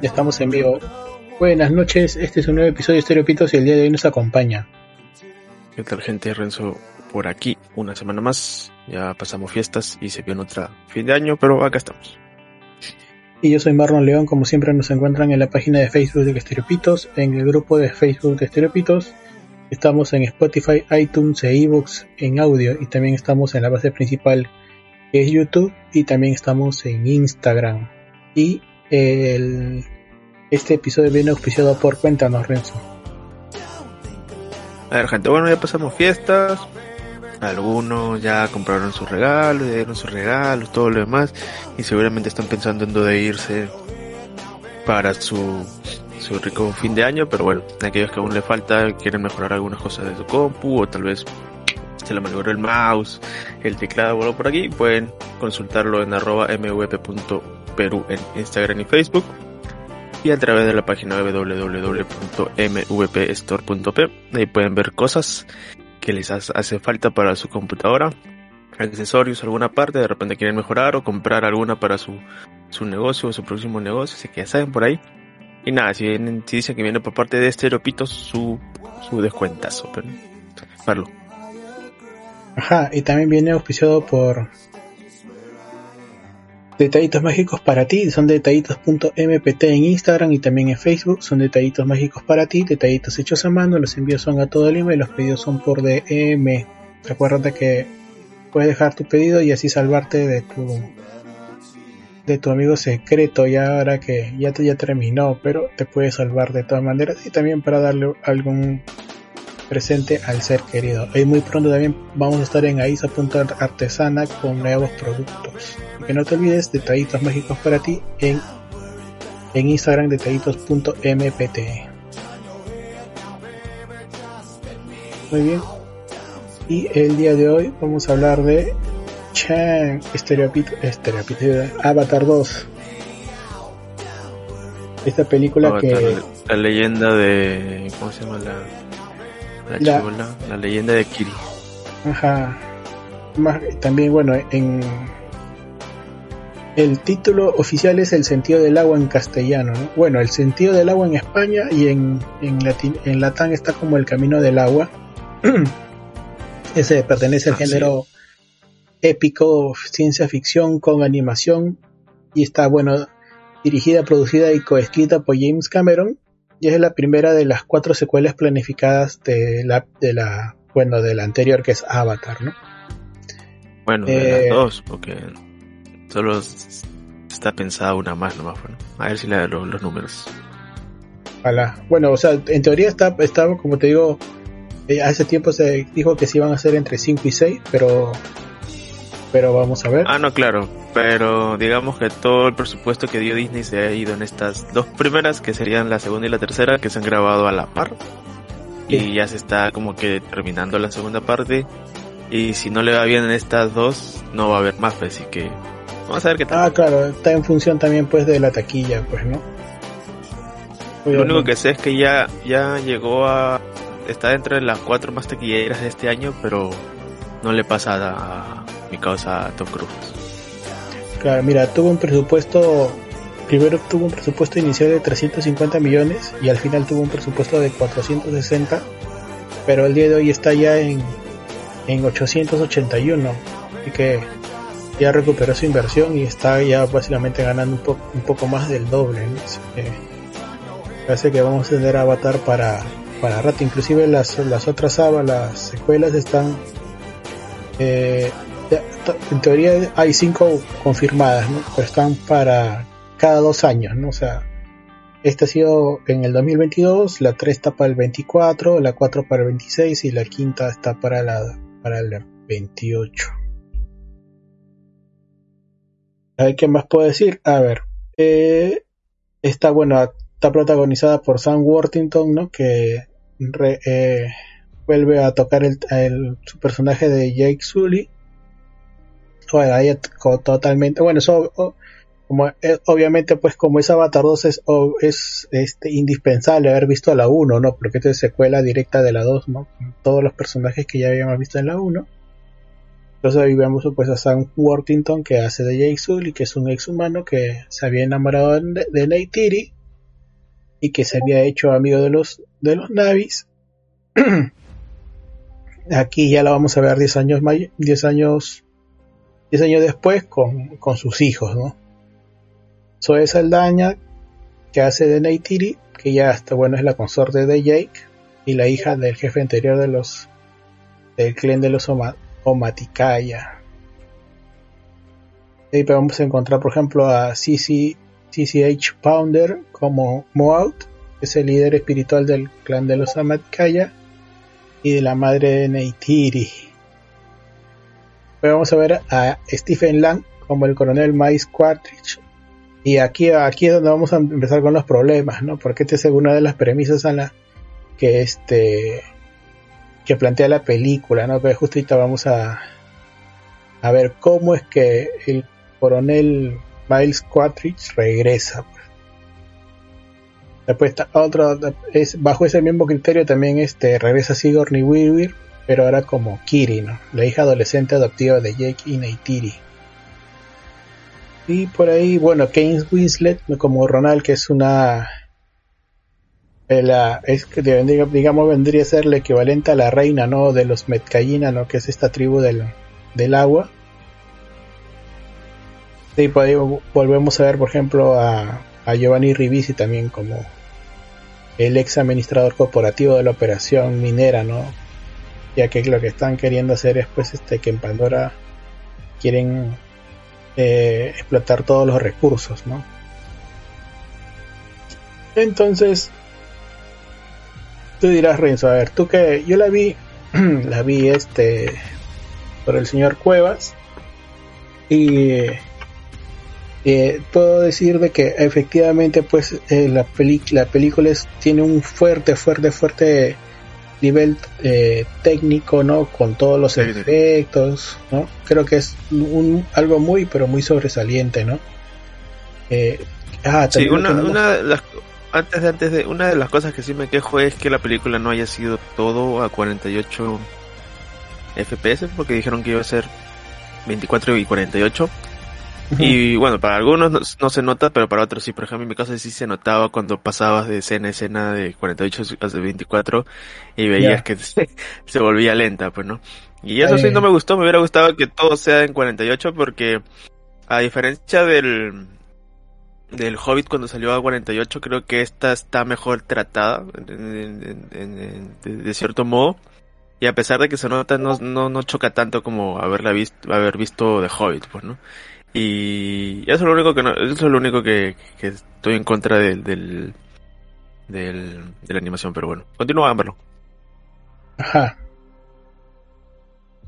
Ya estamos en vivo. Buenas noches, este es un nuevo episodio de Estereopitos y el día de hoy nos acompaña. ¿Qué tal gente? Renzo por aquí, una semana más. Ya pasamos fiestas y se vio otra fin de año, pero acá estamos. Y yo soy Marlon León, como siempre nos encuentran en la página de Facebook de Estereopitos, en el grupo de Facebook de Estereopitos. Estamos en Spotify, iTunes e ebooks en audio y también estamos en la base principal que es YouTube y también estamos en Instagram. Y el, este episodio viene auspiciado por Cuéntanos Renzo. A ver gente, bueno ya pasamos fiestas, algunos ya compraron sus regalos, ya dieron sus regalos, todo lo demás, y seguramente están pensando en dónde irse para su, su rico fin de año, pero bueno, aquellos que aún le falta, quieren mejorar algunas cosas de su compu, o tal vez se le malogró el mouse, el teclado o algo por aquí, pueden consultarlo en arroba mvp.peru en Instagram y Facebook y a través de la página www.mvpstore.p. Ahí pueden ver cosas que les hace falta para su computadora, accesorios, alguna parte, de repente quieren mejorar o comprar alguna para su, su negocio o su próximo negocio, así que ya saben por ahí. Y nada, si, dicen que viene por parte de Estereopitos, su, su descuentazo. Pero, Marlo. Ajá, y también viene auspiciado por Detallitos mágicos para ti, son detallitos.mpt en Instagram y también en Facebook, son detallitos mágicos para ti, detallitos hechos a mano, los envíos son a todo Lima y los pedidos son por DM. Recuerda que puedes dejar tu pedido y así salvarte de tu de tu amigo secreto ya ahora que ya, ya terminó, pero te puedes salvar de todas maneras y también para darle algún presente al ser querido. Y muy pronto también vamos a estar en aiza.artesana con nuevos productos. Que no te olvides, detallitos mágicos para ti en, en Instagram, detallitos.mpt. Muy bien. Y el día de hoy vamos a hablar de Chan, Estereopito, Estereopito, Avatar 2. Esta película Avatar, que... La leyenda de... ¿Cómo se llama la...? La, La- chibola, la leyenda de Kiri. Ajá. Más, también, bueno, en. El título oficial es El sentido del agua en castellano. ¿no? Bueno, el sentido del agua en España y en, en, latín, en latán está como el camino del agua. Ese pertenece al Ah, sí. género épico, ciencia ficción con animación. Y está, bueno, dirigida, producida y coescrita por James Cameron. Y es la primera de las cuatro secuelas planificadas de la, de la, bueno, de la anterior que es Avatar, ¿no? Bueno, de Eh, las dos, porque solo está pensada una más nomás. Bueno, a ver si le da los, los números. Ojalá. Bueno, o sea, en teoría está, estaba, como te digo, eh, hace tiempo se dijo que se iban a hacer entre 5 y 6, pero, pero vamos a ver. Ah, no, claro. Pero digamos que todo el presupuesto que dio Disney se ha ido en estas dos primeras, que serían la segunda y la tercera, que se han grabado a la par. Sí. Y ya se está como que terminando la segunda parte. Y si no le va bien en estas dos, no va a haber más, pues, así que vamos a ver qué tal. Ah, claro, está en función también pues de la taquilla, pues, ¿no? Lo único que sé es que ya, ya llegó a... Está dentro de las cuatro más taquilleras de este año, pero no le pasa a, a mi causa Tom Cruise. Claro, mira, tuvo un presupuesto, primero tuvo un presupuesto inicial de 350 millones y al final tuvo un presupuesto de 460, pero el día de hoy está ya en, en 881, así que ya recuperó su inversión y está ya básicamente ganando un, po- un poco más del doble, parece que vamos a tener Avatar para, para rato, inclusive las, las otras Ava, las secuelas están... eh, en teoría hay cinco confirmadas, ¿no? Pero están para cada dos años, ¿no? O sea, esta ha sido en el 2022, la 3 está para el 24, la 4 para el 26 y la quinta está para, la, para el 28. A ver, ¿qué más puedo decir? A ver, eh, está, bueno, está protagonizada por Sam Worthington, ¿no? Que eh, vuelve a tocar el, su personaje de Jake Sully. Totalmente, bueno, eso como eh, obviamente pues como es Avatar 2 es, es este, indispensable haber visto la 1, ¿no? Porque esta es secuela directa de la 2, ¿no? Todos los personajes que ya habíamos visto en la 1. Entonces ahí vemos pues a Sam Worthington que hace de Jake Sully, que es un ex humano que se había enamorado de, de Neytiri y que se había hecho amigo de los de los Navis. Aquí ya la vamos a ver 10 años 10 años 10 años después con, sus hijos, ¿no? Zoe Saldaña, que hace de Neytiri, que ya está bueno es la consorte de Jake y la hija del jefe anterior de los del clan de los Omaticaya. Ahí vamos a encontrar, por ejemplo, a CC, CCH Pounder como Moaut, que es el líder espiritual del clan de los Omaticaya y de la madre de Neytiri. Vamos a ver a Stephen Lang como el coronel Mice Quartridge, y aquí, aquí es donde vamos a empezar con los problemas, ¿no? Porque esta es una de las premisas que este que plantea la película, ¿no? Pero justo ahorita vamos a, a ver cómo es que el coronel Miles Quatrich regresa. Pues. Después está otro, es, bajo ese mismo criterio también este regresa Sigourney Weaver, pero ahora como Kiri, ¿no? La hija adolescente adoptiva de Jake y Neytiri. Y por ahí, bueno, Kane Winslet como Ronald, que es una. Eh, la, es digamos vendría a ser el equivalente a la reina no de los Metcallina no que es esta tribu del, del agua y por ahí volvemos a ver por ejemplo a, a Giovanni Ribisi también como el ex administrador corporativo de la operación minera no ya que lo que están queriendo hacer es pues este que en Pandora quieren eh, explotar todos los recursos, ¿no? Entonces, tú dirás, Renzo, a ver, tú que yo la vi, la vi este por el señor Cuevas y eh, puedo decir de que efectivamente pues eh, la, la película tiene un fuerte, fuerte, fuerte nivel eh, técnico, ¿no? Con todos los efectos, ¿no? Creo que es un, algo muy, pero muy sobresaliente, ¿no? Eh, ah, sí, una, una de las, antes de, antes de, una de las cosas que sí me quejo es que la película no haya sido todo a 48 FPS, porque dijeron que iba a ser 24 y 48. Y bueno, para algunos no, se nota, pero para otros sí. Por ejemplo, en mi caso sí se notaba cuando pasabas de escena a escena de 48 a 24 y veías que se, volvía lenta, pues, ¿no? Y eso sí no me gustó, me hubiera gustado que todo sea en 48 porque a diferencia del del Hobbit cuando salió a 48 creo que esta está mejor tratada de, cierto modo. Y a pesar de que se nota no, no, no choca tanto como haberla visto haber visto de Hobbit pues no y eso es lo único que no, eso es lo único que, estoy en contra del, de la animación, pero bueno, continúa verlo. Ajá.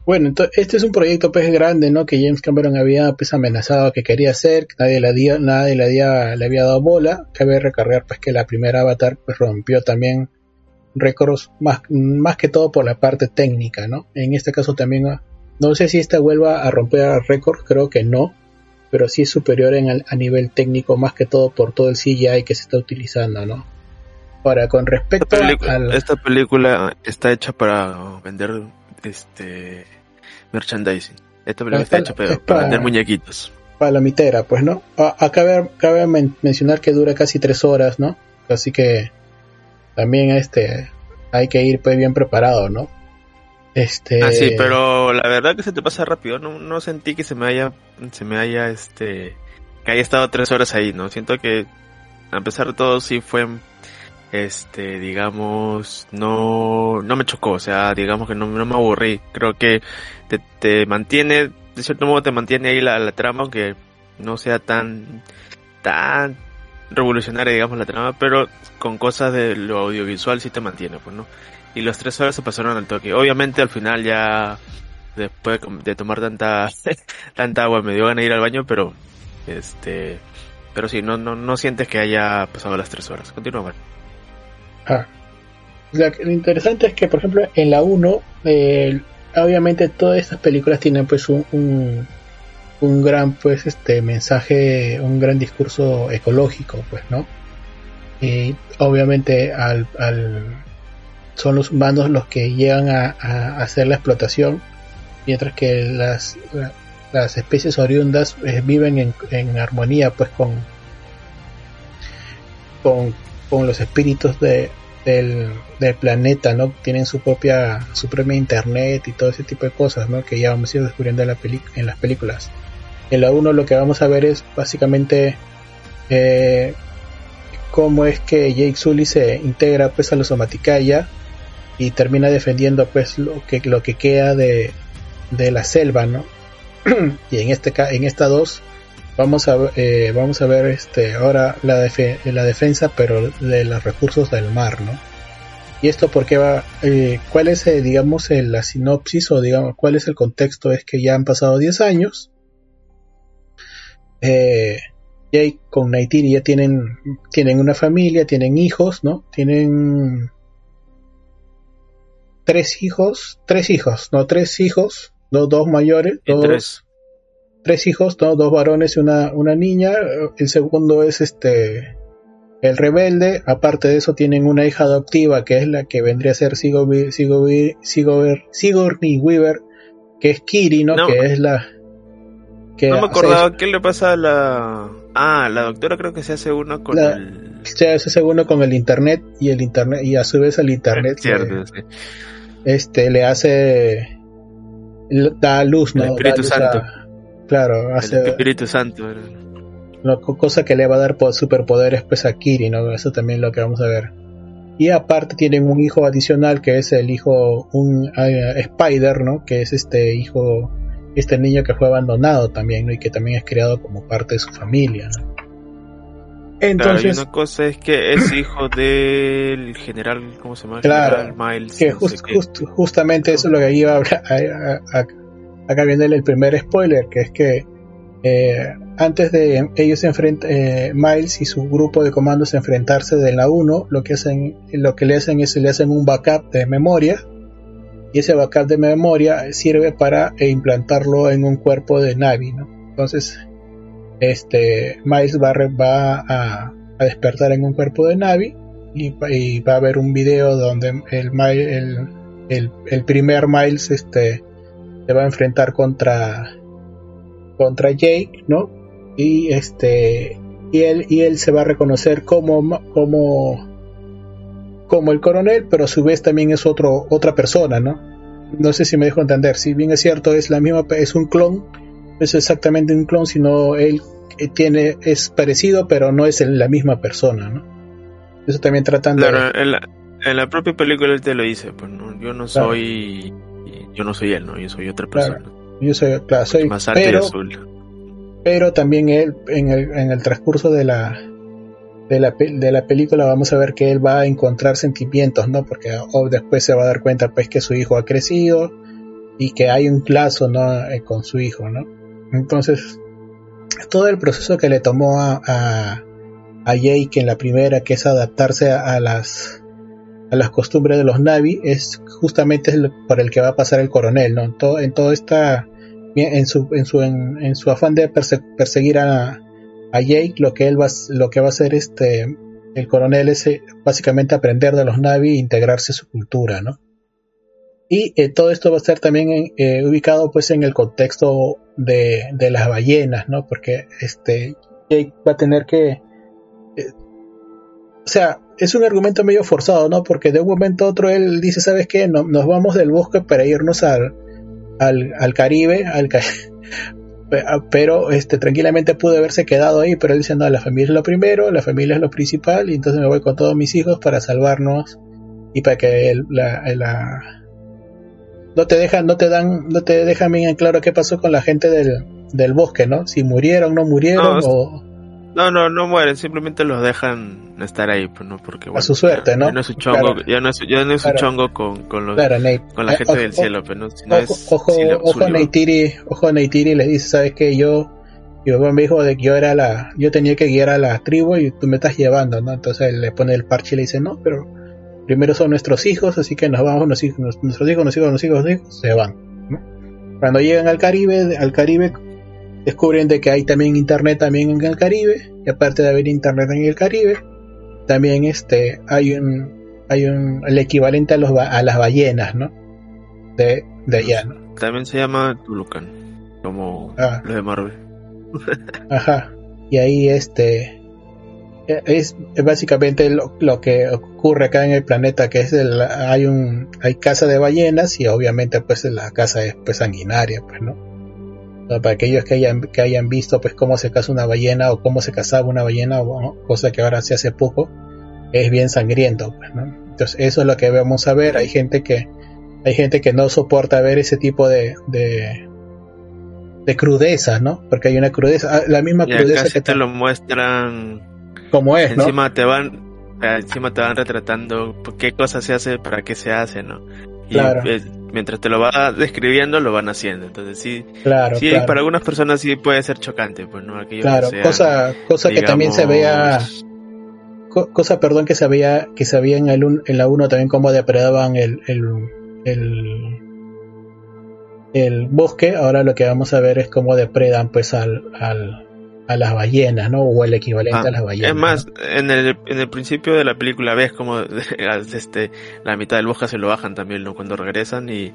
Bueno, entonces, este es un proyecto pues grande, ¿no? Que James Cameron había pues amenazado que quería hacer, nadie le dio, nadie le, había, le había dado bola. Cabe recargar pues que la primera Avatar pues rompió también récords más, más que todo por la parte técnica, ¿no? En este caso también, no sé si esta vuelva a romper récords, creo que no, pero sí es superior en a nivel técnico más que todo por todo el CGI que se está utilizando, ¿no? Ahora, con respecto a esta película está hecha para vender este merchandising. Esta película está hecha para, vender muñequitos. Palomitera, pues, ¿no? Acá cabe, mencionar que dura casi tres horas, ¿no? Así que también este hay que ir pues bien preparado, ¿no? Este... Ah, pero la verdad que se te pasa rápido. No, no sentí que se me haya, se me haya, este, que haya estado tres horas ahí, ¿no? Siento que, a pesar de todo, sí fue, este, digamos, no, no me chocó. O sea, digamos que no, no me aburrí. Creo que te, te mantiene de cierto modo te mantiene ahí la, la trama, aunque no sea tan, tan revolucionaria, digamos, la trama, pero con cosas de lo audiovisual sí te mantiene, pues, ¿no? Y los tres horas se pasaron al toque. Obviamente al final ya, después de tomar tanta, tanta agua, me dio ganas de ir al baño, pero, este, pero sí, no, no, no sientes que haya pasado las tres horas. Continúa, Ah. Lo interesante es que, por ejemplo, en la 1, eh, obviamente todas estas películas tienen pues un, un, gran pues este mensaje, un gran discurso ecológico, pues, ¿no? Y obviamente al son los humanos los que llegan a, hacer la explotación, mientras que las, las especies oriundas eh, viven en, en, armonía pues con, con, con los espíritus de, del, del, planeta, ¿no? Tienen su propia, su propia internet y todo ese tipo de cosas, ¿no? Que ya vamos a ir descubriendo en, la en las películas. En la 1 lo que vamos a ver es básicamente eh, cómo es que Jake Sully se integra pues a los Somaticaya y termina defendiendo pues lo que, lo que queda de, de la selva, ¿no? y en este en esta 2 vamos a eh, vamos a ver este ahora la, def la defensa pero de los recursos del mar no y esto porque va eh, cuál es eh, digamos la sinopsis o digamos cuál es el contexto es que ya han pasado 10 años Jake con Naitiri ya tienen tienen una familia tienen hijos no tienen tres hijos tres hijos no tres hijos dos, dos mayores dos tres tres hijos, ¿no? dos varones y una, una niña. El segundo es este el rebelde. Aparte de eso tienen una hija adoptiva que es la que vendría a ser Sigourney, Sigourney, Sigourney, Sigourney Weaver, que es Kiri, ¿no? No. Que es la que No me acordaba qué le pasa a la... Ah, la doctora creo que se hace uno con La- el... se hace segundo con el internet y el internet y a su vez el internet Cierto, le, sí. este le hace da luz, ¿no? El Espíritu Da luz a- Santo. claro, El hace Espíritu Santo. co- cosa que le va a dar po- superpoderes pues a Kiri, ¿no? Eso también es lo que vamos a ver. Y aparte tienen un hijo adicional que es el hijo, un eh, Spider, ¿no? Que es este hijo, este niño que fue abandonado también, ¿no? Y que también es criado como parte de su familia, ¿no? Claro, y Entonces, una cosa es que es hijo del general, ¿cómo se llama? Claro, General Miles. que no just- sé qué. just- justamente eso es lo que iba a hablar. a- a- a- acá viene el primer spoiler, que es que eh, antes de ellos enfrent eh, Miles y su grupo de comandos enfrentarse de la 1, lo que hacen, lo que le hacen es le hacen un backup de memoria y ese backup de memoria sirve para eh, implantarlo en un cuerpo de Navi, ¿no? Entonces, este Miles re- va a, despertar en un cuerpo de Navi y, va- a haber un video donde el, el, primer Miles este se va a enfrentar contra contra Jake, ¿no? Y este y él y él se va a reconocer como como como el coronel, pero a su vez también es otro otra persona, ¿no? No sé si me dejo entender. Si bien es cierto es la misma es un clon, no es exactamente un clon, sino él eh, tiene es parecido, pero no es la misma persona, ¿no? Eso también tratando de- Claro, en la, en la propia película él te lo dice, pues no, yo no Claro. soy, yo no soy él, no, yo soy otra Claro. persona. yo soy, claro, soy más y pero, azul. pero también él en el, en el transcurso de la de la, de la película vamos a ver que él va a encontrar sentimientos, ¿no? Porque o después se va a dar cuenta pues que su hijo ha crecido y que hay un lazo, ¿no? Eh, con su hijo, ¿no? Entonces, todo el proceso que le tomó a, a, a Jake en la primera, que es adaptarse a, las a las costumbres de los Navi, es justamente por el que va a pasar el coronel, ¿no? En todo, en esta en su en su en, su afán de perse- perseguir a, a Jake lo que él va lo que va a hacer este el coronel es eh, básicamente aprender de los Navi e integrarse a su cultura no y eh, todo esto va a estar también eh, ubicado pues en el contexto de, de las ballenas no porque este Jake va a tener que o sea es un argumento medio forzado no porque de un momento a otro él dice sabes qué no, nos vamos del bosque para irnos al al, al Caribe, al pero este tranquilamente pude haberse quedado ahí, pero él dice, no, la familia es lo primero, la familia es lo principal, y entonces me voy con todos mis hijos para salvarnos y para que el- la, la, no te dejan, no te dan, no te dejan bien en claro qué pasó con la gente del, del bosque, ¿no? Si murieron, no murieron No, o No, no, no mueren, simplemente los dejan estar ahí, pues no, porque bueno, su suerte, ¿no? Ya no es su chongo, Claro. ya no es, ya no es Claro. chongo con, con los, claro, con la Eh, gente ojo- del cielo, pero no, si no ojo, es ojo, ojo. Neytiri, ojo Neytiri le dice, sabes que yo, mi papá me dijo de que yo era la, yo tenía que guiar a la tribu y tú me estás llevando, ¿no? Entonces él le pone el parche y le dice, no, pero primero son nuestros hijos, así que nos vamos, nos- nuestros hijos, nuestros hijos, nuestros hijos, nuestros hijos, se van, ¿no? Cuando llegan al Caribe, al Caribe descubren de que hay también internet también en el Caribe, y aparte de haber internet en el Caribe, también este hay un hay un el equivalente a los a las ballenas, ¿no? De, de allá, ¿no? También se llama Tulucan, como Ah. los de Marvel. Ajá. Y ahí este es es básicamente lo, lo que ocurre acá en el planeta, que es el, hay un hay caza de ballenas y obviamente pues la caza es pues sanguinaria, pues, ¿no? Para aquellos que hayan que hayan visto pues cómo se caza una ballena o cómo se cazaba una ballena, o- cosa que ahora se hace poco, es bien sangriento, pues, ¿no? Entonces eso es lo que vamos a ver. Hay gente que hay gente que no soporta ver ese tipo de, de de crudeza, ¿no? Porque hay una crudeza, ah, la misma Y crudeza que te lo muestran, como es, ¿no? encima te van, encima te van retratando qué cosa se hace, para qué se hace, ¿no? Y eh, mientras te lo va describiendo, lo van haciendo. Entonces sí, Claro, sí, claro, para algunas personas sí puede ser chocante, pues no aquellos que claro. sean, cosa, cosa que también se co- cosa, perdón, que se veía, que se veía en el un- en la 1 también cómo depredaban el, el, el, el bosque. Ahora lo que vamos a ver es cómo depredan, pues, al, al, a las ballenas, ¿no? O el equivalente Ah, a las ballenas. Es más, ¿no? en el, en el principio de la película ves como este, la mitad del bosque se lo bajan también, ¿no? Cuando regresan y,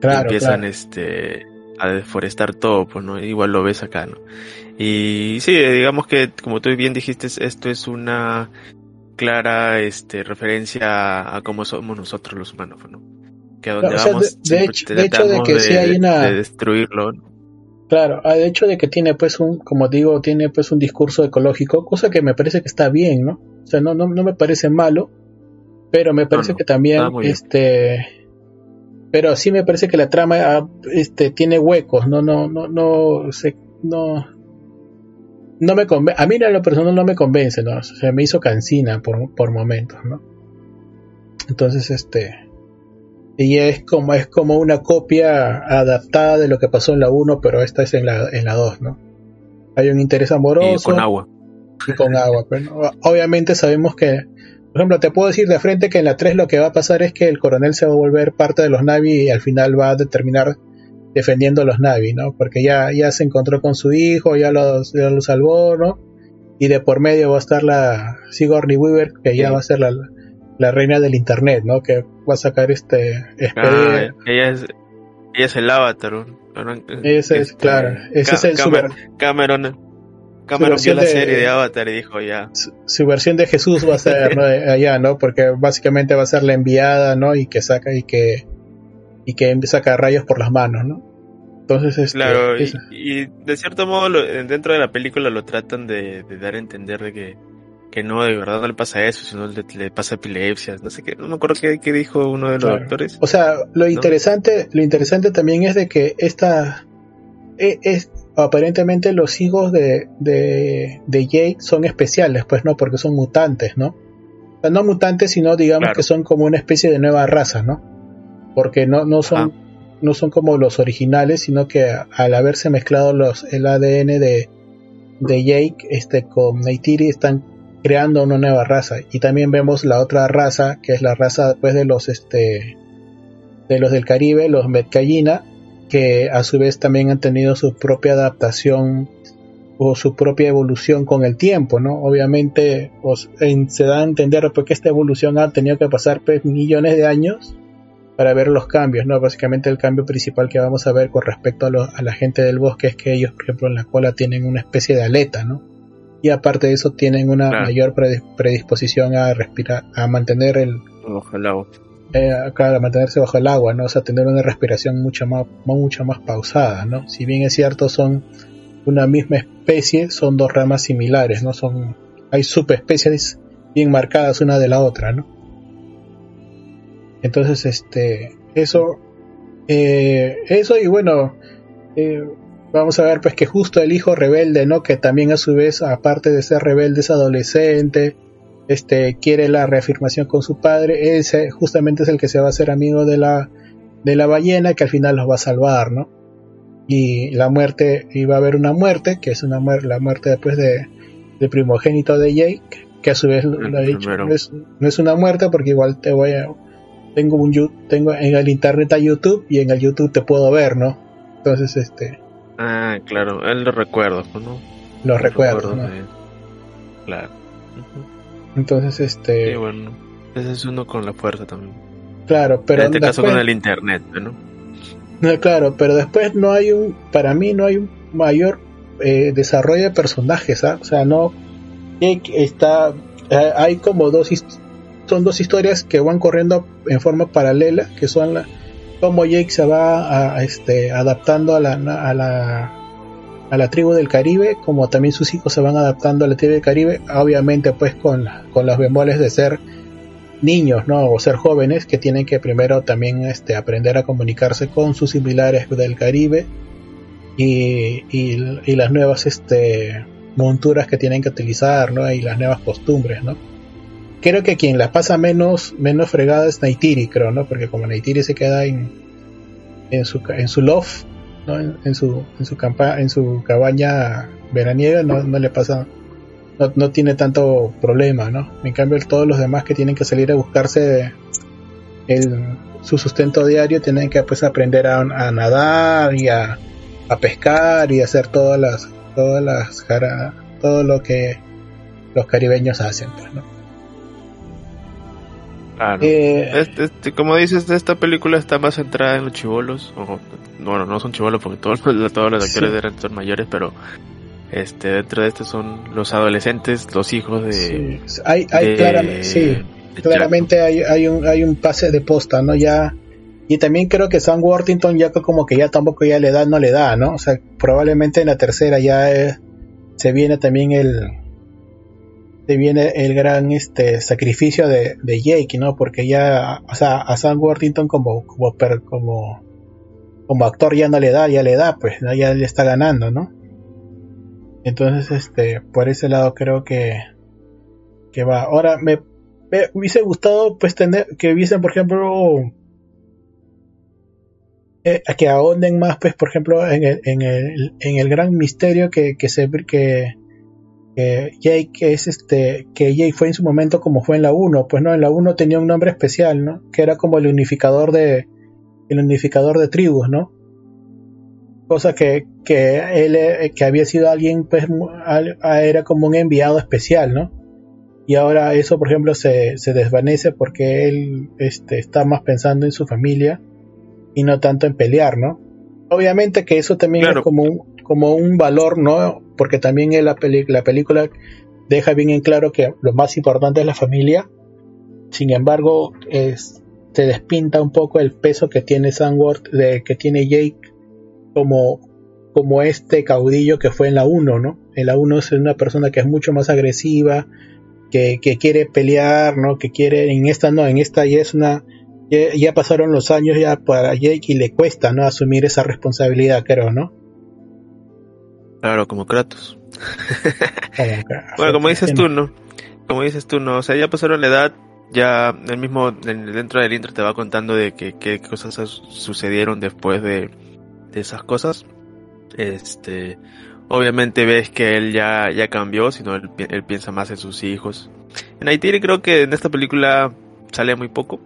claro, empiezan claro. este a deforestar todo, pues no, igual lo ves acá, ¿no? Y sí, digamos que como tú bien dijiste, esto es una clara este referencia a cómo somos nosotros los humanos, ¿no? Que a donde o sea, vamos de- de hecho- de hecho de hay una- de destruirlo, ¿no? Claro, ah, de hecho de que tiene pues un, como digo, tiene pues un discurso ecológico, cosa que me parece que está bien, ¿no? O sea, no, no, no me parece malo, pero me parece no, que también, este, pero sí me parece que la trama, ah, este, tiene huecos, no, no, no, no, se, no, no me convence, a mí en lo personal no me convence, ¿no? O sea, me hizo cansina por, por momentos, ¿no? Entonces, este, y es como es como una copia adaptada de lo que pasó en la 1 pero esta es en la en la 2 no hay un interés Y amoroso con agua. y con agua pero no, obviamente sabemos que por ejemplo te puedo decir de frente que en la 3 lo que va a pasar es que el coronel se va a volver parte de los Navi y al final va a terminar defendiendo a los Navi no porque ya ya se encontró con su hijo ya los ya lo salvó no y de por medio va a estar la Sigourney Weaver que ya Sí. va a ser la la reina del internet, ¿no? Que va a sacar este Ah, expedia- ella es ella es el avatar. ¿no? Ese es, Este, claro, ese es el Cameron, super- Cameron, Cameron vio la de- serie de Avatar y dijo ya. su, su versión de Jesús va a ser ¿no? de allá, ¿no? Porque básicamente va a ser la enviada, ¿no? Y que saca y que y que saca rayos por las manos, ¿no? Entonces, este, Claro, y, y de cierto modo lo- dentro de la película lo tratan de, de dar a entender de que, que no, de verdad no le pasa eso, sino le, le pasa epilepsia, no sé qué, no me acuerdo qué, qué dijo uno de los Claro. doctores. o sea, lo interesante, lo interesante también es de que esta e- es, aparentemente los hijos de, de, de Jake son especiales, pues no, porque son mutantes, ¿no? O sea, no mutantes, sino digamos Claro. que son como una especie de nueva raza, ¿no? Porque no, no son, no son como los originales, sino que al haberse mezclado los, el ADN de, de Jake este, con Neytiri están creando una nueva raza. Y también vemos la otra raza, que es la raza pues, de los este de los del Caribe, los Metcallina, que a su vez también han tenido su propia adaptación o su propia evolución con el tiempo, ¿no? Obviamente pues, se da a entender porque esta evolución ha tenido que pasar pues, millones de años para ver los cambios, ¿no? Básicamente el cambio principal que vamos a ver con respecto a, lo- a la gente del bosque es que ellos, por ejemplo, en la cola tienen una especie de aleta, ¿no? Y aparte de eso tienen una Claro. mayor predis- predisposición a respirar, a mantener el, Ojalá. eh, claro, mantenerse bajo el agua, ¿no? O sea, tener una respiración mucho más, mucho más pausada, ¿no? Si bien es cierto, son una misma especie, son dos ramas similares, ¿no? Son, hay subespecies bien marcadas una de la otra, ¿no? Entonces, este, eso, Eh, eso y bueno, eh, vamos a ver pues que justo el hijo rebelde, ¿no? Que también a su vez, aparte de ser rebelde, es adolescente, este, quiere la reafirmación con su padre, ese justamente es el que se va a hacer amigo de la, de la ballena que al final los va a salvar, ¿no? Y la muerte, y va a haber una muerte, que es una muerte, la muerte después de, del primogénito de Jake, que a su vez lo he dicho, no es, no es, una muerte porque igual te voy a, tengo un tengo en el internet a YouTube y en el YouTube te puedo ver, ¿no? Entonces este Ah, claro, él lo recuerdo, ¿no? Los recuerdo, ¿no? Claro. Entonces, este... Sí, bueno, ese es uno con la fuerza también. Claro, pero... En este caso con el internet, ¿no? No, claro, pero después no hay un... Para mí no hay un mayor eh, desarrollo de personajes, ¿ah? O sea, no... Está... Eh, hay como dos... Son dos historias que van corriendo en forma paralela, que son la cómo Jake se va a, este, adaptando a la, a la, a la tribu del Caribe, como también sus hijos se van adaptando a la tribu del Caribe, obviamente pues con, con los bemoles de ser niños, ¿no? O ser jóvenes que tienen que primero también este, aprender a comunicarse con sus similares del Caribe y, las nuevas este, monturas que tienen que utilizar, ¿no? Y las nuevas costumbres, ¿no? Creo que quien la pasa menos, menos fregada es Naitiri, creo, ¿no? Porque como Naitiri se queda en, en su en su loft, ¿no? En, su en su campa, en su cabaña veraniega no, no le pasa no, no, tiene tanto problema, ¿no? En cambio todos los demás que tienen que salir a buscarse el, su sustento diario tienen que pues aprender a, a nadar y a, a, pescar y hacer todas las todas las todo lo que los caribeños hacen, pues, ¿no? Claro. Eh, este, este, como dices, esta película está más centrada en los chivolos. bueno, no son chivolos porque todos, todos los actores eran son mayores, pero este dentro de esto son los adolescentes, los hijos de. Sí. Hay, hay claramente, sí, claramente hay, hay, un, hay un pase de posta, ¿no? Ya. Y también creo que Sam Worthington ya como que ya tampoco ya le da, no le da, ¿no? O sea, probablemente en la tercera ya eh, se viene también el, viene el gran este sacrificio de, de Jake, ¿no? Porque ya, o sea, a Sam Worthington como, como, como, actor ya no le da, ya le da, pues, ya le está ganando, ¿no? Entonces, este, por ese lado creo que, que va. Ahora, me, hubiese gustado, pues, tener, que hubiesen, por ejemplo, eh, que ahonden más, pues, por ejemplo, en el, en el, en el gran misterio que, que se, que, que Jake es este que Jake fue en su momento como fue en la 1 pues no en la 1 tenía un nombre especial no que era como el unificador de el unificador de tribus no cosa que, que él eh, que había sido alguien pues era como un enviado especial no y ahora eso por ejemplo se, se desvanece porque él este, está más pensando en su familia y no tanto en pelear no obviamente que eso también es como un, como un valor no porque también la, la película deja bien en claro que lo más importante es la familia. Sin embargo, se despinta un poco el peso que tiene Sandworth, de, que tiene Jake como, como este caudillo que fue en la 1, ¿no? En la 1 es una persona que es mucho más agresiva, que, que, quiere pelear, ¿no? Que quiere, en esta no, en esta ya es una, ya, ya pasaron los años ya para Jake y le cuesta, ¿no? Asumir esa responsabilidad, creo, ¿no? Claro, como Kratos. bueno, como dices tú, ¿no? Como dices tú, ¿no? O sea, ya pasaron la edad, ya el mismo dentro del intro te va contando de que qué cosas sucedieron después de, de, esas cosas. Este, obviamente ves que él ya, ya cambió, sino él, él piensa más en sus hijos. En Haití creo que en esta película sale muy poco.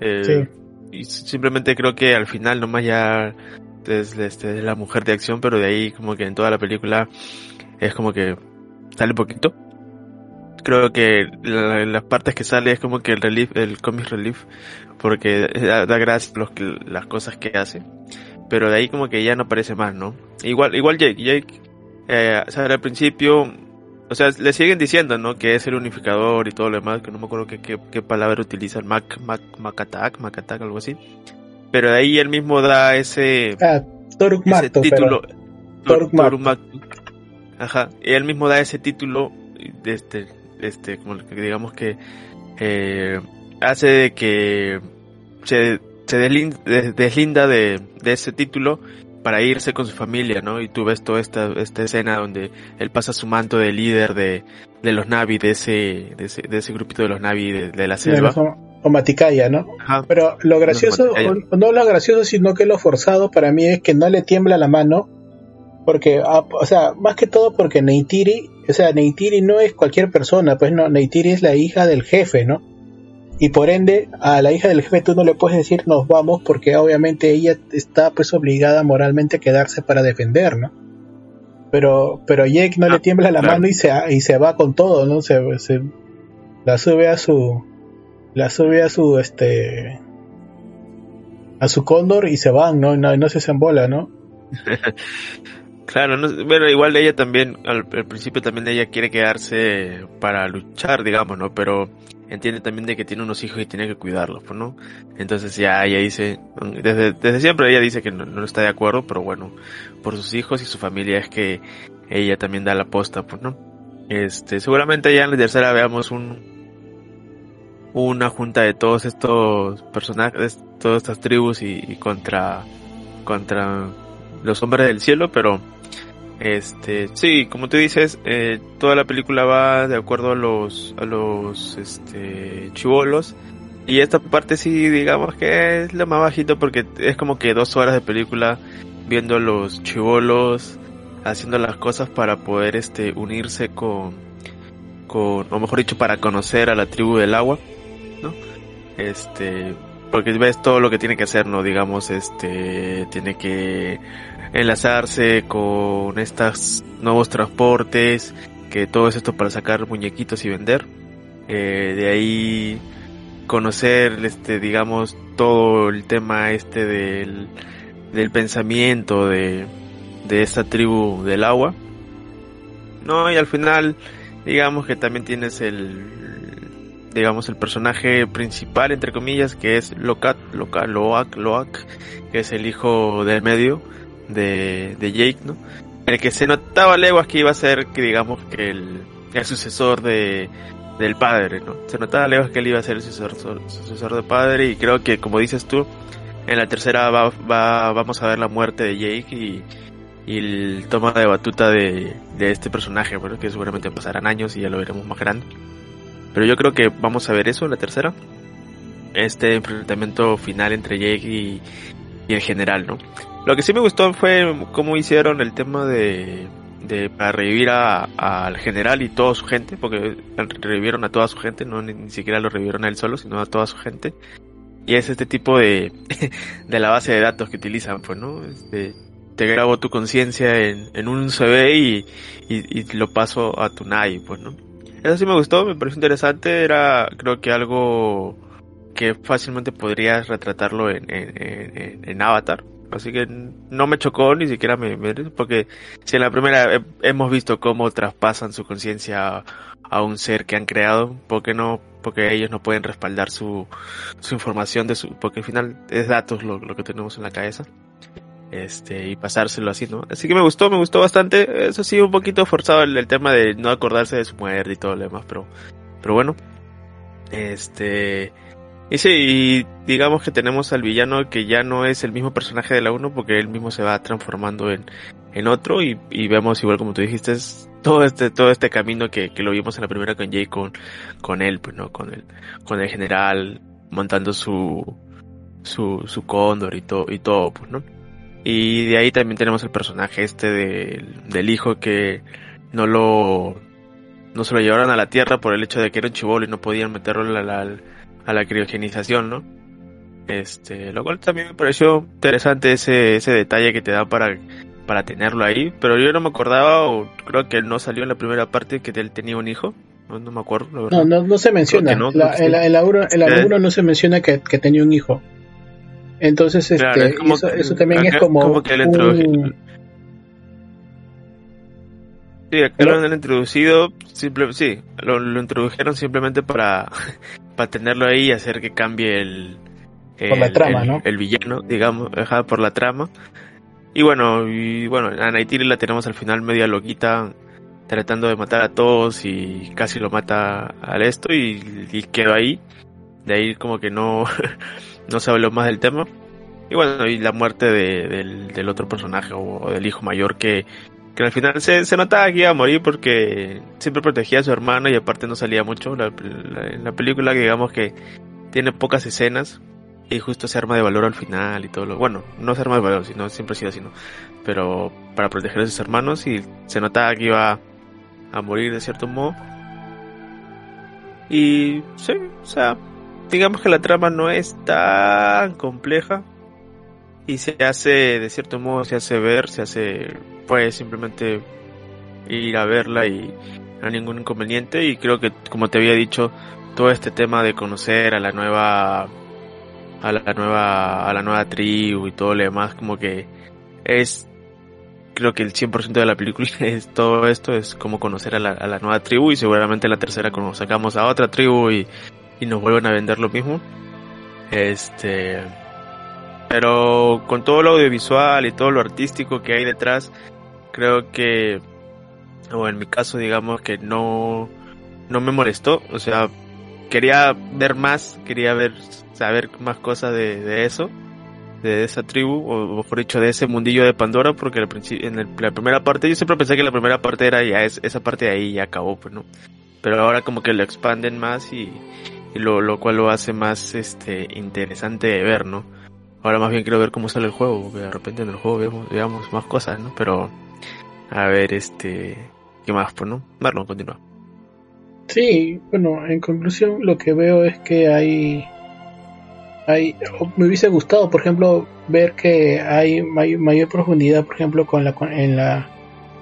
Eh, sí. Y simplemente creo que al final nomás ya es este, la mujer de acción, pero de ahí como que en toda la película es como que sale poquito. Creo que en las partes que sale es como que el relief, el comic relief, porque da, gracias los, las cosas que hace. Pero de ahí como que ya no aparece más, ¿no? Igual, igual Jake, Jake, eh, sale al principio, o sea, le siguen diciendo, ¿no? Que es el unificador y todo lo demás, que no me acuerdo qué, qué, palabra utiliza, Mac, Mac, Macatak, Macatak, algo así. Pero de ahí él mismo da ese, ah, ese título. Ajá. Y él mismo da ese título de este, este, como digamos que eh, hace de que se se deslinda de, de ese título para irse con su familia, ¿no? Y tú ves toda esta, esta escena donde él pasa su manto de líder de, de los Navi, de ese, de ese, de ese grupito de los Navi de, la selva. O Maticaya, ¿no? Pero lo gracioso, no lo gracioso, sino que lo forzado para mí es que no le tiembla la mano, porque, ah, o sea, más que todo porque Neytiri, o sea, Neytiri no es cualquier persona, pues no, Neytiri es la hija del jefe, ¿no? y por ende a la hija del jefe tú no le puedes decir nos vamos porque obviamente ella está pues obligada moralmente a quedarse para defender, ¿no? Pero pero Jake no le ah, tiembla la mano y se y se va con todo, ¿no? Se, la sube a su la sube a su este a su cóndor y se van, ¿no? No, no se desembola, ¿no? claro, no, bueno, igual ella también, al, al, principio también ella quiere quedarse para luchar, digamos, ¿no? Pero entiende también de que tiene unos hijos y tiene que cuidarlos, pues, ¿no? Entonces ya ella dice, desde, desde siempre ella dice que no, está de acuerdo, pero bueno, por sus hijos y su familia es que ella también da la posta, pues, ¿no? Este, seguramente ya en la tercera veamos un, una junta de todos estos personajes, todas estas tribus y, contra, contra los hombres del cielo, pero este, sí, como tú dices, eh, toda la película va de acuerdo a los, a los, este, chivolos. Y esta parte sí, digamos que es lo más bajito porque es como que dos horas de película viendo a los chivolos haciendo las cosas para poder, este, unirse con, con, o mejor dicho, para conocer a la tribu del agua. Este, porque ves todo lo que tiene que hacer, ¿no? Digamos, este, tiene que enlazarse con estos nuevos transportes, que todo es esto para sacar muñequitos y vender. Eh, de ahí conocer, este, digamos, todo el tema este del, del pensamiento de, de esta tribu del agua. No, y al final, digamos que también tienes el, digamos, el personaje principal, entre comillas, que es Locat, Locat, Loak, Loak, que es el hijo del medio, de, de Jake, ¿no? En el que se notaba leguas que iba a ser, que digamos, que el, sucesor de, del padre, ¿no? Se notaba leguas que él iba a ser el sucesor, sucesor del padre y creo que, como dices tú, en la tercera va, va, vamos a ver la muerte de Jake y, y el toma de batuta de, de este personaje, bueno, que seguramente pasarán años y ya lo veremos más grande. Pero yo creo que vamos a ver eso en la tercera. Este enfrentamiento final entre Jake y, y el general, ¿no? Lo que sí me gustó fue cómo hicieron el tema de, de para revivir al general y toda su gente, porque revivieron a toda su gente, no ni, siquiera lo revivieron a él solo, sino a toda su gente. Y es este tipo de, de la base de datos que utilizan, pues, ¿no? Este, te grabo tu conciencia en, un CV y, y, lo paso a tu NAI, pues, ¿no? Eso sí me gustó, me pareció interesante, era creo que algo que fácilmente podrías retratarlo en, en, en, en Avatar, Así que no me chocó ni siquiera me, porque si en la primera hemos visto cómo traspasan su conciencia a un ser que han creado, ¿por qué no? Porque ellos no pueden respaldar su, su información de su, porque al final es datos lo, lo que tenemos en la cabeza. Este, y pasárselo así, ¿no? Así que me gustó, me gustó bastante. Eso sí, un poquito forzado el, tema de no acordarse de su muerte y todo lo demás, pero, pero bueno. Este, y sí, digamos que tenemos al villano que ya no es el mismo personaje de la 1 porque él mismo se va transformando en, en otro y, vemos igual como tú dijiste todo este todo este camino que, que lo vimos en la primera con Jay con, con él pues no con el con el general montando su su su cóndor y todo y todo pues no y de ahí también tenemos el personaje este del, del hijo que no lo no se lo llevaron a la tierra por el hecho de que era un chivolo y no podían meterlo al a la criogenización, ¿no? Este, lo cual también me pareció interesante ese, ese detalle que te da para, para tenerlo ahí, pero yo no me acordaba, o creo que no salió en la primera parte que él tenía un hijo, no, me acuerdo. No, no, no se menciona, en, la, en, la, en no se menciona que, que, tenía un hijo. Entonces, este, eso, también es como, que un... Sí, acá lo han introducido, simple, sí, lo, lo introdujeron simplemente para para tenerlo ahí y hacer que cambie el, el, trama, ¿no? el villano, digamos, por la trama. Y bueno, y bueno, a Neytiri la tenemos al final media loquita, tratando de matar a todos y casi lo mata al esto y, quedó ahí. De ahí como que no, no se habló más del tema. Y bueno, y la muerte de, del, del, otro personaje o, del hijo mayor que, que al final se, se, notaba que iba a morir porque siempre protegía a su hermano y aparte no salía mucho. La, la, la película digamos que tiene pocas escenas y justo se arma de valor al final y todo lo... Bueno, no se arma de valor, sino siempre ha sido así, ¿no? Pero para proteger a sus hermanos y se notaba que iba a morir de cierto modo. Y sí, o sea, digamos que la trama no es tan compleja y se hace, de cierto modo, se hace ver, se hace, pues simplemente ir a verla y no hay ningún inconveniente. Y creo que, como te había dicho, todo este tema de conocer a la nueva a la nueva a la nueva tribu y todo lo demás como que es creo que el 100% de la película es todo esto es como conocer a la, a la nueva tribu y seguramente la tercera cuando sacamos a otra tribu y, y nos vuelven a vender lo mismo este pero con todo lo audiovisual y todo lo artístico que hay detrás creo que o en mi caso digamos que no no me molestó o sea quería ver más, quería ver, saber más cosas de, eso, de esa tribu, o mejor dicho, de ese mundillo de Pandora, porque en la primera parte, yo siempre pensé que la primera parte era ya, es, esa parte de ahí ya acabó, pues no. Pero ahora como que lo expanden más y lo, lo cual lo hace más este interesante de ver, ¿no? Ahora más bien quiero ver cómo sale el juego, porque de repente en el juego veamos, veamos más cosas, ¿no? Pero, a ver, este, ¿qué más, pues, no? Marlon, continúa. Sí, bueno, en conclusión lo que veo es que hay, hay, me hubiese gustado, por ejemplo, ver que hay mayor, mayor profundidad, por ejemplo, con la, en la,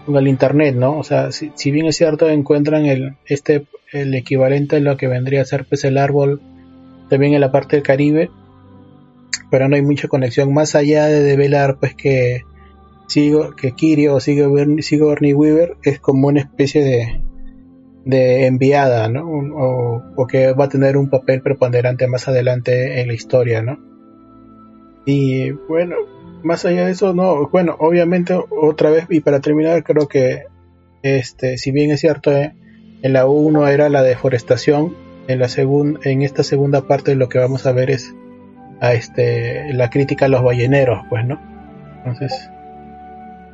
con el internet, ¿no? O sea, si, si, bien es cierto encuentran el, este, el equivalente a lo que vendría a ser pues el árbol, también en la parte del Caribe, pero no hay mucha conexión más allá de develar, pues que sigo, que Kirio o Sigourney Weaver es como una especie de de enviada, ¿no? O, o, que va a tener un papel preponderante más adelante en la historia, ¿no? Y bueno, más allá de eso, no, bueno, obviamente otra vez y para terminar creo que este, si bien es cierto, eh, en la 1 era la deforestación, en la en esta segunda parte lo que vamos a ver es a este la crítica a los balleneros, pues, ¿no? Entonces,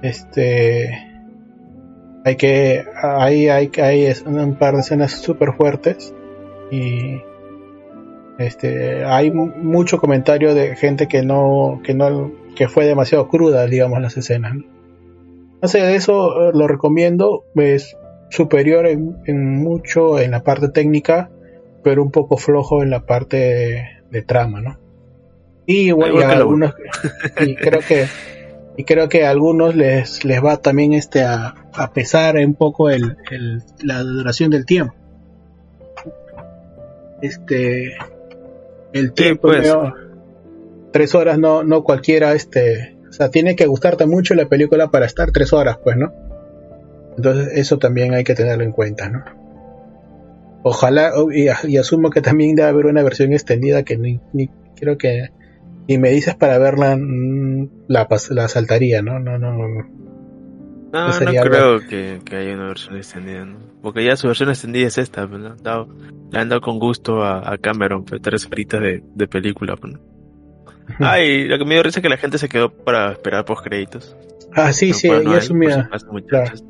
este hay que ahí hay, hay un par de escenas súper fuertes y este hay mucho comentario de gente que no que no que fue demasiado cruda digamos las escenas ¿no? más allá de eso eh, lo recomiendo es superior en, en, mucho en la parte técnica pero un poco flojo en la parte de, de trama no y bueno, algunos y creo que y creo que a algunos les, les va también este a, a pesar un poco el, el, la duración del tiempo. Este el tiempo sí, pues. Tres horas no, no cualquiera este o sea tiene que gustarte mucho la película para estar tres horas pues no entonces eso también hay que tenerlo en cuenta no ojalá y, y asumo que también debe haber una versión extendida que ni, ni creo que y me dices para verla, la, la saltaría, ¿no? No, no, no. No, no, no creo que, que, haya una versión extendida, ¿no? Porque ya su versión extendida es esta, ¿no? Le han dado con gusto a, a Cameron, pues, tres horitas de, de película, ¿no? Ay, lo que me dio risa es que la gente se quedó para esperar post créditos. Ah, sí, no, sí, no ya asumía. Muchachos.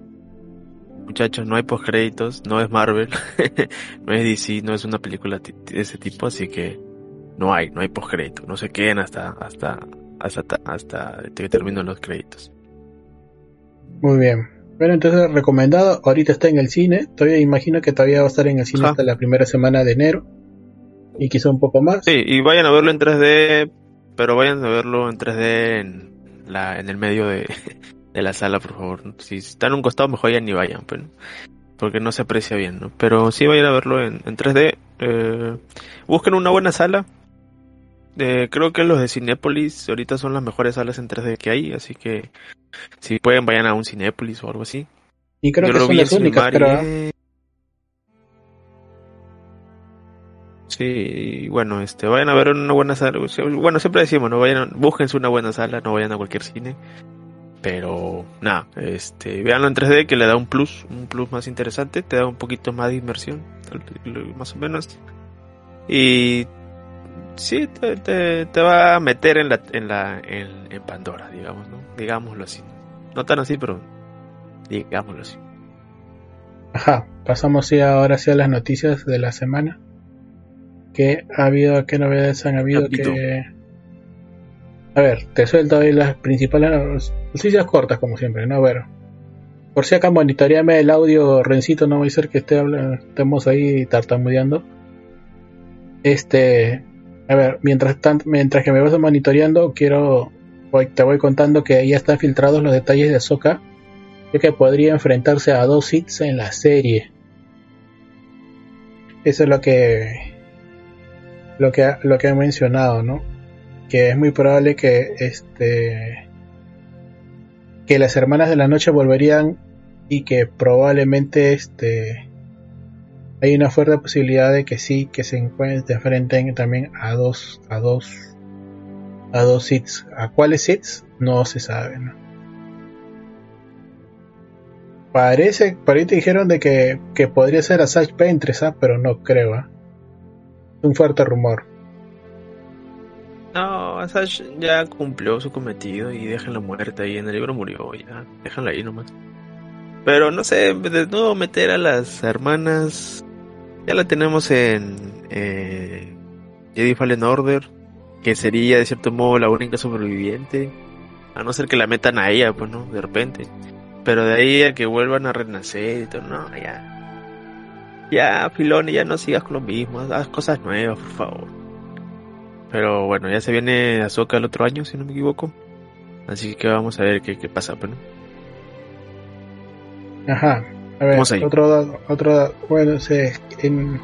Muchachos, no hay post créditos, no es Marvel, no es DC, no es una película de ese tipo, así que no hay, no hay postcrédito, no se queden hasta, hasta, hasta, hasta que terminen los créditos. Muy bien. Bueno, entonces recomendado, ahorita está en el cine, todavía imagino que todavía va a estar en el cine Ajá. hasta la primera semana de enero y quizá un poco más. Sí, y vayan a verlo en 3D, pero vayan a verlo en 3D en, la, en el medio de, de la sala, por favor. Si están a un costado, mejor ya ni vayan, pero, porque no se aprecia bien, ¿no? Pero sí vayan a verlo en, en 3D. Eh, busquen una buena sala, eh, creo que los de Cinépolis ahorita son las mejores salas en 3D que hay, así que si pueden vayan a un Cinépolis o algo así. Y creo Yo que son las únicas, pero... Sí, bueno, este, vayan a ver una buena sala. Bueno, siempre decimos, no vayan, búsquense una buena sala, no vayan a cualquier cine. Pero nada, este, véanlo en 3D que le da un plus, un plus más interesante, te da un poquito más de inmersión, más o menos. Y sí te, te, te, va a meter en la en la en, Pandora, digamos, ¿no? Digámoslo así. No tan así, pero digámoslo así. Ajá, pasamos ya ahora sí a las noticias de la semana. ¿Qué ha habido? ¿Qué novedades han habido? Que... A ver, te suelto ahí las principales noticias cortas, como siempre, ¿no? A ver, por si acá monitoreame el audio, Rencito, no va a ser que esté hablando, estemos ahí tartamudeando. Este, a ver, mientras tanto, mientras que me vas monitoreando, quiero, te voy contando que ya están filtrados los detalles de Ahsoka, ya que podría enfrentarse a dos hits en la serie. Eso es lo que, lo que, lo que mencionado, ¿no? Que es muy probable que este que las hermanas de la noche volverían y que probablemente este hay una fuerte posibilidad de que sí que se encuentren enfrenten también a dos a dos a dos hits a cuáles hits no se sabe ¿no? parece te dijeron de que, que podría ser a Sash Ventress ¿ah? pero no creo ¿ah? Un fuerte rumor no, Asash ya cumplió su cometido y déjenla muerta ahí. En el libro murió, ya. Déjenla ahí nomás. Pero no sé, de nuevo meter a las hermanas. Ya la tenemos en eh, Jedi Fallen Order. Que sería de cierto modo la única sobreviviente. A no ser que la metan a ella, pues no, de repente. Pero de ahí a que vuelvan a renacer y todo, no, ya. Ya, Filoni, ya no sigas con lo mismo. Haz cosas nuevas, por favor. Pero bueno, ya se viene Azoka el otro año, si no me equivoco. Así que vamos a ver qué, qué pasa, pero Ajá. A ver, otro, otro, bueno, sé, en,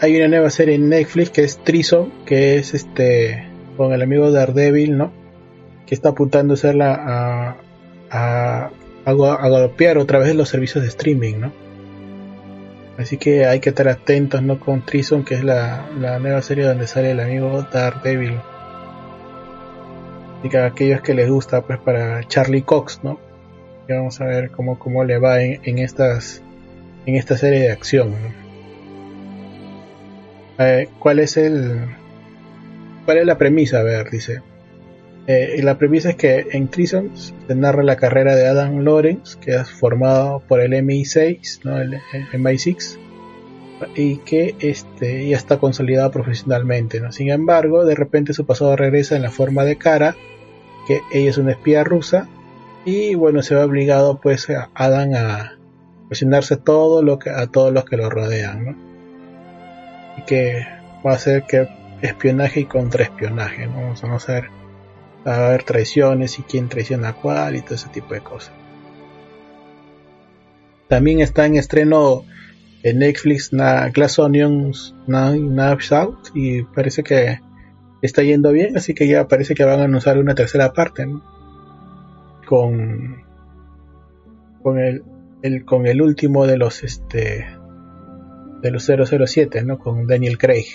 hay una nueva serie en Netflix que es Triso, que es este con el amigo Daredevil, ¿no? Que está apuntando a, a, a, a golpear otra vez los servicios de streaming, ¿no? Así que hay que estar atentos, ¿no? Con Trison, que es la, nueva serie donde sale el amigo Daredevil. Y que a aquellos que les gusta, pues para Charlie Cox, ¿no? Y vamos a ver cómo, cómo le va en, estas en esta serie de acción. ¿Cuál es el cuál es la premisa? A ver, dice. Eh, la premisa es que en Trison se narra la carrera de Adam Lawrence, que es formado por el MI6, ¿no? el, MI6, y que este, ya está consolidado profesionalmente. ¿no? Sin embargo, de repente su pasado regresa en la forma de Cara, que ella es una espía rusa, y bueno, se ve obligado pues a Adam a presionarse todo lo que, a todos los que lo rodean. ¿no? Y que va a ser que espionaje y contraespionaje, ¿no? vamos a conocer a haber traiciones y quién traiciona cuál y todo ese tipo de cosas. También está en estreno en Netflix Glass Onions Knives Out y parece que está yendo bien, así que ya parece que van a anunciar una tercera parte con con el, el, con el último de los este de los 007, ¿no? Con Daniel Craig.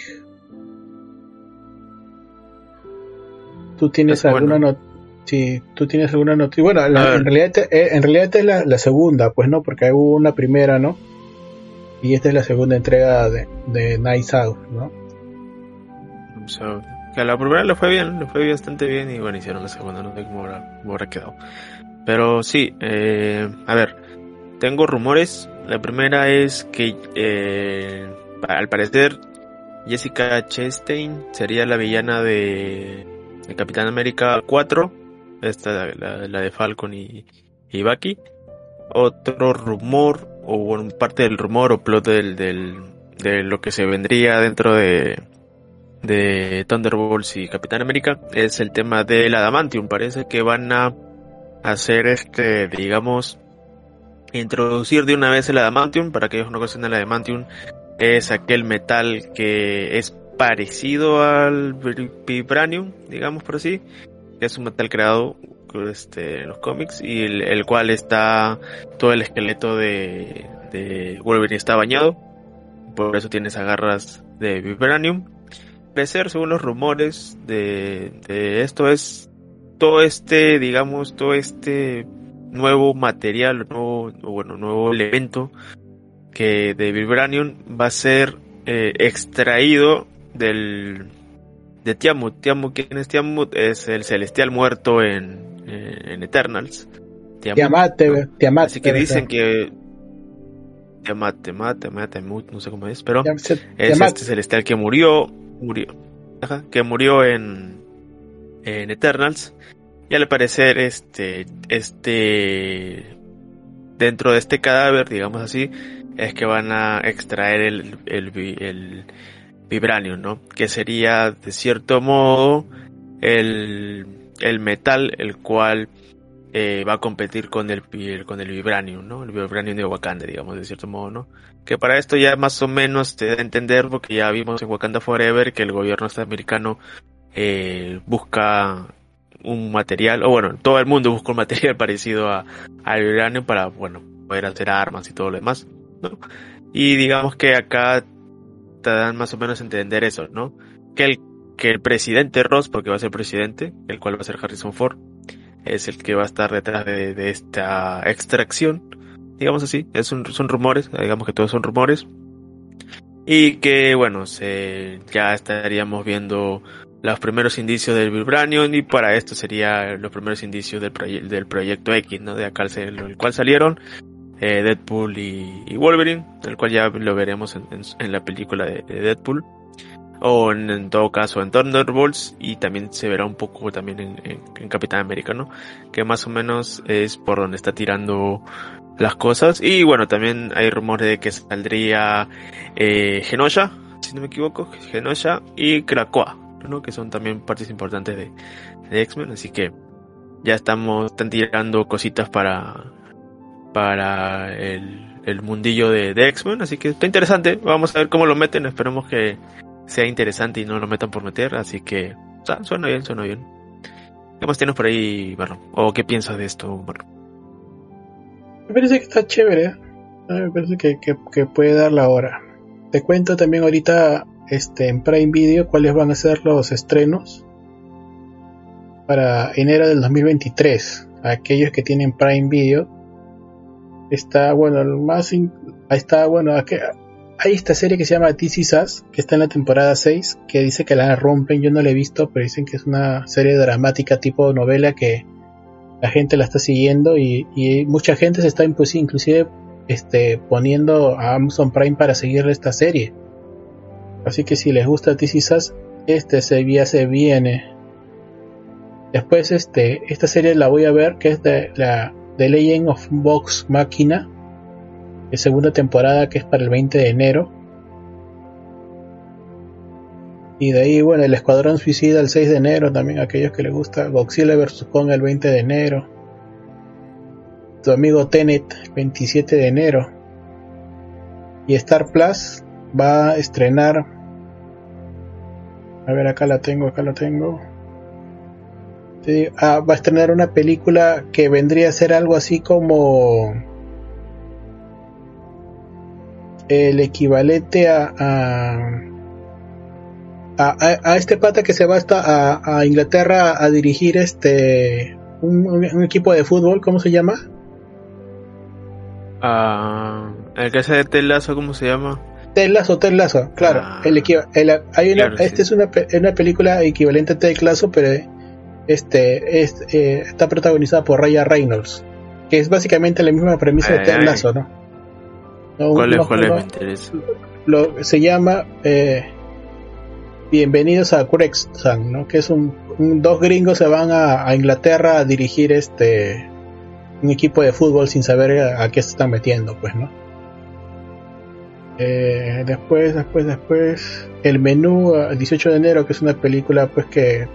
¿Tú tienes alguna noticia? Si tú tienes alguna noticia. Bueno, en realidad, eh, en realidad esta es la, segunda, pues no, porque hubo una primera, ¿no? Y esta es la segunda entrega de, de Nice Out, ¿no? que la primera le fue bien, le fue bastante bien y bueno, hicieron la segunda, no sé cómo habrá, quedado. Pero sí, eh, a ver, tengo rumores. La primera es que eh, al parecer Jessica Chastain sería la villana de de Capitán América 4, esta la, la de Falcon y, y Bucky. Otro rumor, o bueno, parte del rumor o plot del, del, de lo que se vendría dentro de, de Thunderbolts y Capitán América es el tema del Adamantium. Parece que van a hacer este, digamos, introducir de una vez el Adamantium. Para aquellos que no conocen el Adamantium, es aquel metal que es parecido al Vibranium, digamos por así, que es un metal creado este, en los cómics y el, cual está todo el esqueleto de, de Wolverine está bañado, por eso tiene esas garras de Vibranium. Parecer, según los rumores de, de esto, es todo este, digamos, todo este nuevo material, nuevo, bueno, nuevo elemento que de Vibranium va a ser eh, extraído del de Tiamut. Tiamut, ¿quién es Tiamut? Es el celestial muerto en, en Eternals. Tiamat, Tiamat, Así que dicen que Tiamat, Tiamat, Tiamat, Tiamut, no sé cómo es, pero es este celestial que murió, murió, ajá, que murió en en Eternals. Y al parecer este este dentro de este cadáver, digamos así, es que van a extraer el, el, el vibranium, ¿no? Que sería de cierto modo el, el metal el cual eh, va a competir con el, con el vibranium, ¿no? El vibranium de Wakanda, digamos, de cierto modo, ¿no? Que para esto ya más o menos te da a entender porque ya vimos en Wakanda Forever que el gobierno estadounidense eh, busca un material, o bueno, todo el mundo busca un material parecido a, al vibranium para, bueno, poder hacer armas y todo lo demás, ¿no? Y digamos que acá te dan más o menos a entender eso, ¿no? Que el, que el presidente Ross, porque va a ser presidente, el cual va a ser Harrison Ford, es el que va a estar detrás de, esta extracción, digamos así, es un, son rumores, digamos que todos son rumores, y que bueno, se, ya estaríamos viendo los primeros indicios del Vibranium y para esto serían los primeros indicios del, del proyecto X, ¿no? De acá el cual salieron eh, Deadpool y, Wolverine, el cual ya lo veremos en, la película de, Deadpool o en, todo caso en Thunderbolts y también se verá un poco también en, Capitán América, ¿no? Que más o menos es por donde está tirando las cosas y bueno, también hay rumores de que saldría eh, Genosha, si no me equivoco, Genosha y Krakoa, ¿no? Que son también partes importantes de, X-Men, así que ya estamos, tirando cositas para para el, mundillo de, X-Men, así que está interesante, vamos a ver cómo lo meten, esperemos que sea interesante y no lo metan por meter, así que suena bien, suena bien. ¿Qué más tienes por ahí? ¿O qué piensas de esto, Barro? Me parece que está chévere, ¿eh? me parece que, puede dar la hora. Te cuento también ahorita este, en Prime Video cuáles van a ser los estrenos para enero del 2023. Aquellos que tienen Prime Video Está, bueno, el más. está, bueno, hay esta serie que se llama This Is que está en la temporada 6, que dice que la rompen. Yo no la he visto, pero dicen que es una serie dramática tipo novela que la gente la está siguiendo y, mucha gente se está pues, inclusive este, poniendo a Amazon Prime para seguir esta serie. Así que si les gusta This Is este se, se viene. Después, este, esta serie la voy a ver, que es de la The Legend of Vox Machina, de segunda temporada que es para el 20 de enero. Y de ahí, bueno, el Escuadrón Suicida el 6 de enero, también aquellos que les gusta. Godzilla vs. Kong el 20 de enero. Tu amigo Tenet el 27 de enero. Y Star Plus va a estrenar. A ver, acá la tengo, acá la tengo. Ah, va a estrenar una película que vendría a ser algo así como el equivalente a a, este pata que se va hasta a, Inglaterra a dirigir este un, equipo de fútbol, ¿cómo se llama? Uh, el que hace de Telazo, ¿cómo se llama? Telazo, Telazo, claro. Ah, el, el, hay una, Esta es una, una película equivalente a Telazo, pero este, eh, está protagonizada por Raya Reynolds, que es básicamente la misma premisa de Ted Lasso, ¿no? ¿Cuál es? ¿Cuál es? Lo, se llama eh, Bienvenidos a Curexan, ¿no? Que es un, dos gringos se van a, Inglaterra a dirigir este un equipo de fútbol sin saber a, qué se están metiendo, pues, ¿no? Eh, después, después, después, el menú, el 18 de enero, que es una película, pues que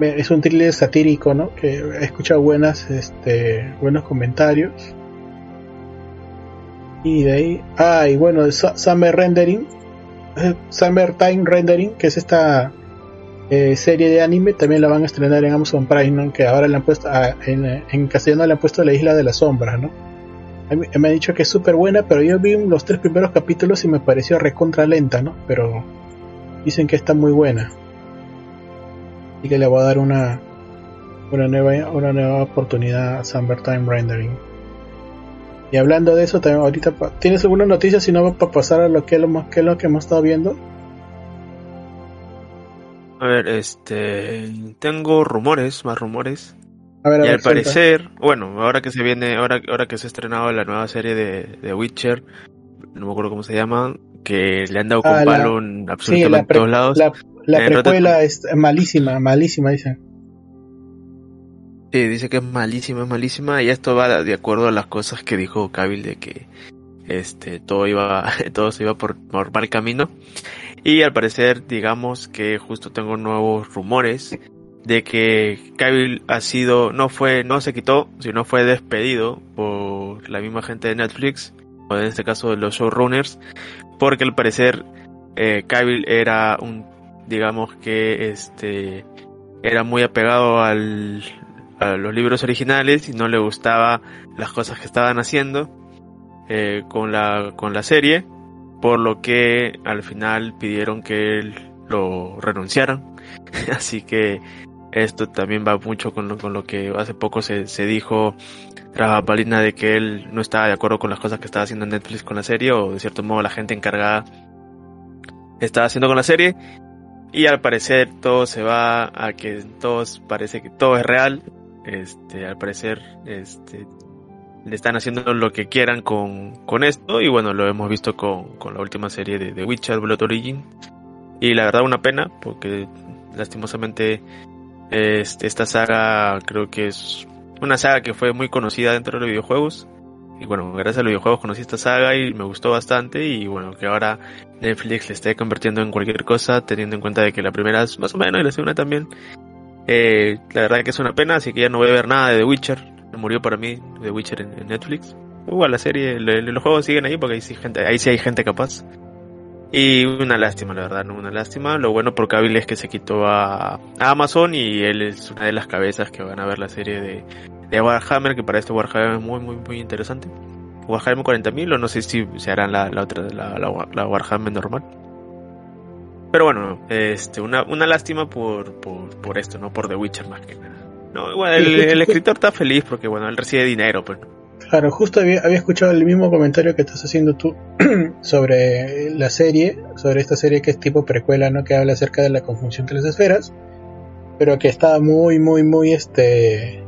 es un thriller satírico, ¿no? Que he escuchado buenas, este, buenos comentarios. Y de ahí, ah, y bueno, Summer Rendering, eh, Summer Time Rendering, que es esta eh, serie de anime, también la van a estrenar en Amazon Prime, ¿no? que ahora le han puesto, ah, en, castellano le han puesto La Isla de las Sombras, ¿no? Me han dicho que es súper buena, pero yo vi los tres primeros capítulos y me pareció recontra lenta, ¿no? Pero dicen que está muy buena y que le va a dar una, una, nueva, una nueva oportunidad a Summertime Rendering. Y hablando de eso, también ahorita, ¿tienes alguna noticia si no para pasar a lo que, lo, más, que es lo que hemos estado viendo? A ver, este. Tengo rumores, más rumores. A ver, a Y ver, al suelta. parecer, bueno, ahora que se viene, ahora, ahora que se ha estrenado la nueva serie de, de Witcher, no me acuerdo cómo se llama, que le han dado con Ah, la- palo en Sí, absolutamente la, pre- todos lados. la, la Eh, Rotten- precuela es malísima, malísima, dicen. Sí, dice que es malísima, es malísima, y esto va de acuerdo a las cosas que dijo Cavill de que este todo iba, todo se iba por, por mal camino. Y al parecer, digamos que justo tengo nuevos rumores de que Cavill ha sido, no fue, no se quitó, sino fue despedido por la misma gente de Netflix, o en este caso de los showrunners, porque al parecer eh, Cavill era un, digamos que este, era muy apegado a los libros originales y no le gustaba las cosas que estaban haciendo eh, con la con la serie por lo que al final pidieron que él lo renunciaran. Así que esto también va mucho con lo, con lo que hace poco se, se dijo tras bambalina de que él no estaba de acuerdo con las cosas que estaba haciendo Netflix con la serie o de cierto modo la gente encargada estaba haciendo con la serie y al parecer todo se va a que todos parece que todo es real. Este al parecer este le están haciendo lo que quieran con, con esto. Y bueno lo hemos visto con, con la última serie de, Witcher Blood Origin. Y la verdad una pena porque lastimosamente este, esta saga creo que es una saga que fue muy conocida dentro de los videojuegos y bueno gracias a los videojuegos conocí esta saga y me gustó bastante y bueno que ahora Netflix le esté convirtiendo en cualquier cosa teniendo en cuenta de que la primera es más o menos y la segunda también eh, la verdad que es una pena, así que ya no voy a ver nada de The Witcher. Murió para mí The Witcher en, Netflix. Igual la serie, le- los juegos siguen ahí porque ahí sí hay gente capaz. Y una lástima, la verdad, no una lástima. Lo bueno por Cavill es que se quitó a, a Amazon y él es una de las cabezas que van a ver la serie de, de Warhammer, que para este Warhammer es muy, muy, muy interesante. Warhammer 40.000 o no sé si se harán la, la otra, la, la, la Warhammer normal. Pero bueno, este, una, una lástima por, por, por esto, ¿no? Por The Witcher más que nada. No, igual el, el escritor está feliz porque, bueno, él recibe dinero, pues. Claro, justo había, escuchado el mismo comentario que estás haciendo tú sobre la serie, sobre esta serie que es tipo precuela, ¿no? Que habla acerca de la conjunción de las esferas, pero que estaba muy, muy, muy, este,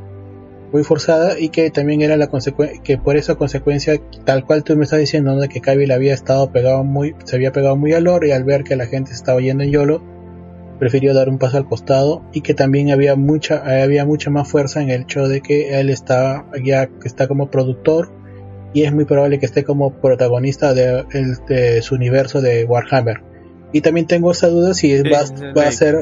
muy forzada y que también era la consecuencia, que por esa consecuencia, tal cual tú me estás diciendo. De que Cavill había estado pegado muy, se había pegado muy al lore y al ver que la gente estaba yendo en YOLO, prefirió dar un paso al costado y que también había mucha había mucha más fuerza en el hecho de que él está ya está como productor y es muy probable que esté como protagonista de, de su universo de Warhammer. Y también tengo esa duda si Sí, va, va a ser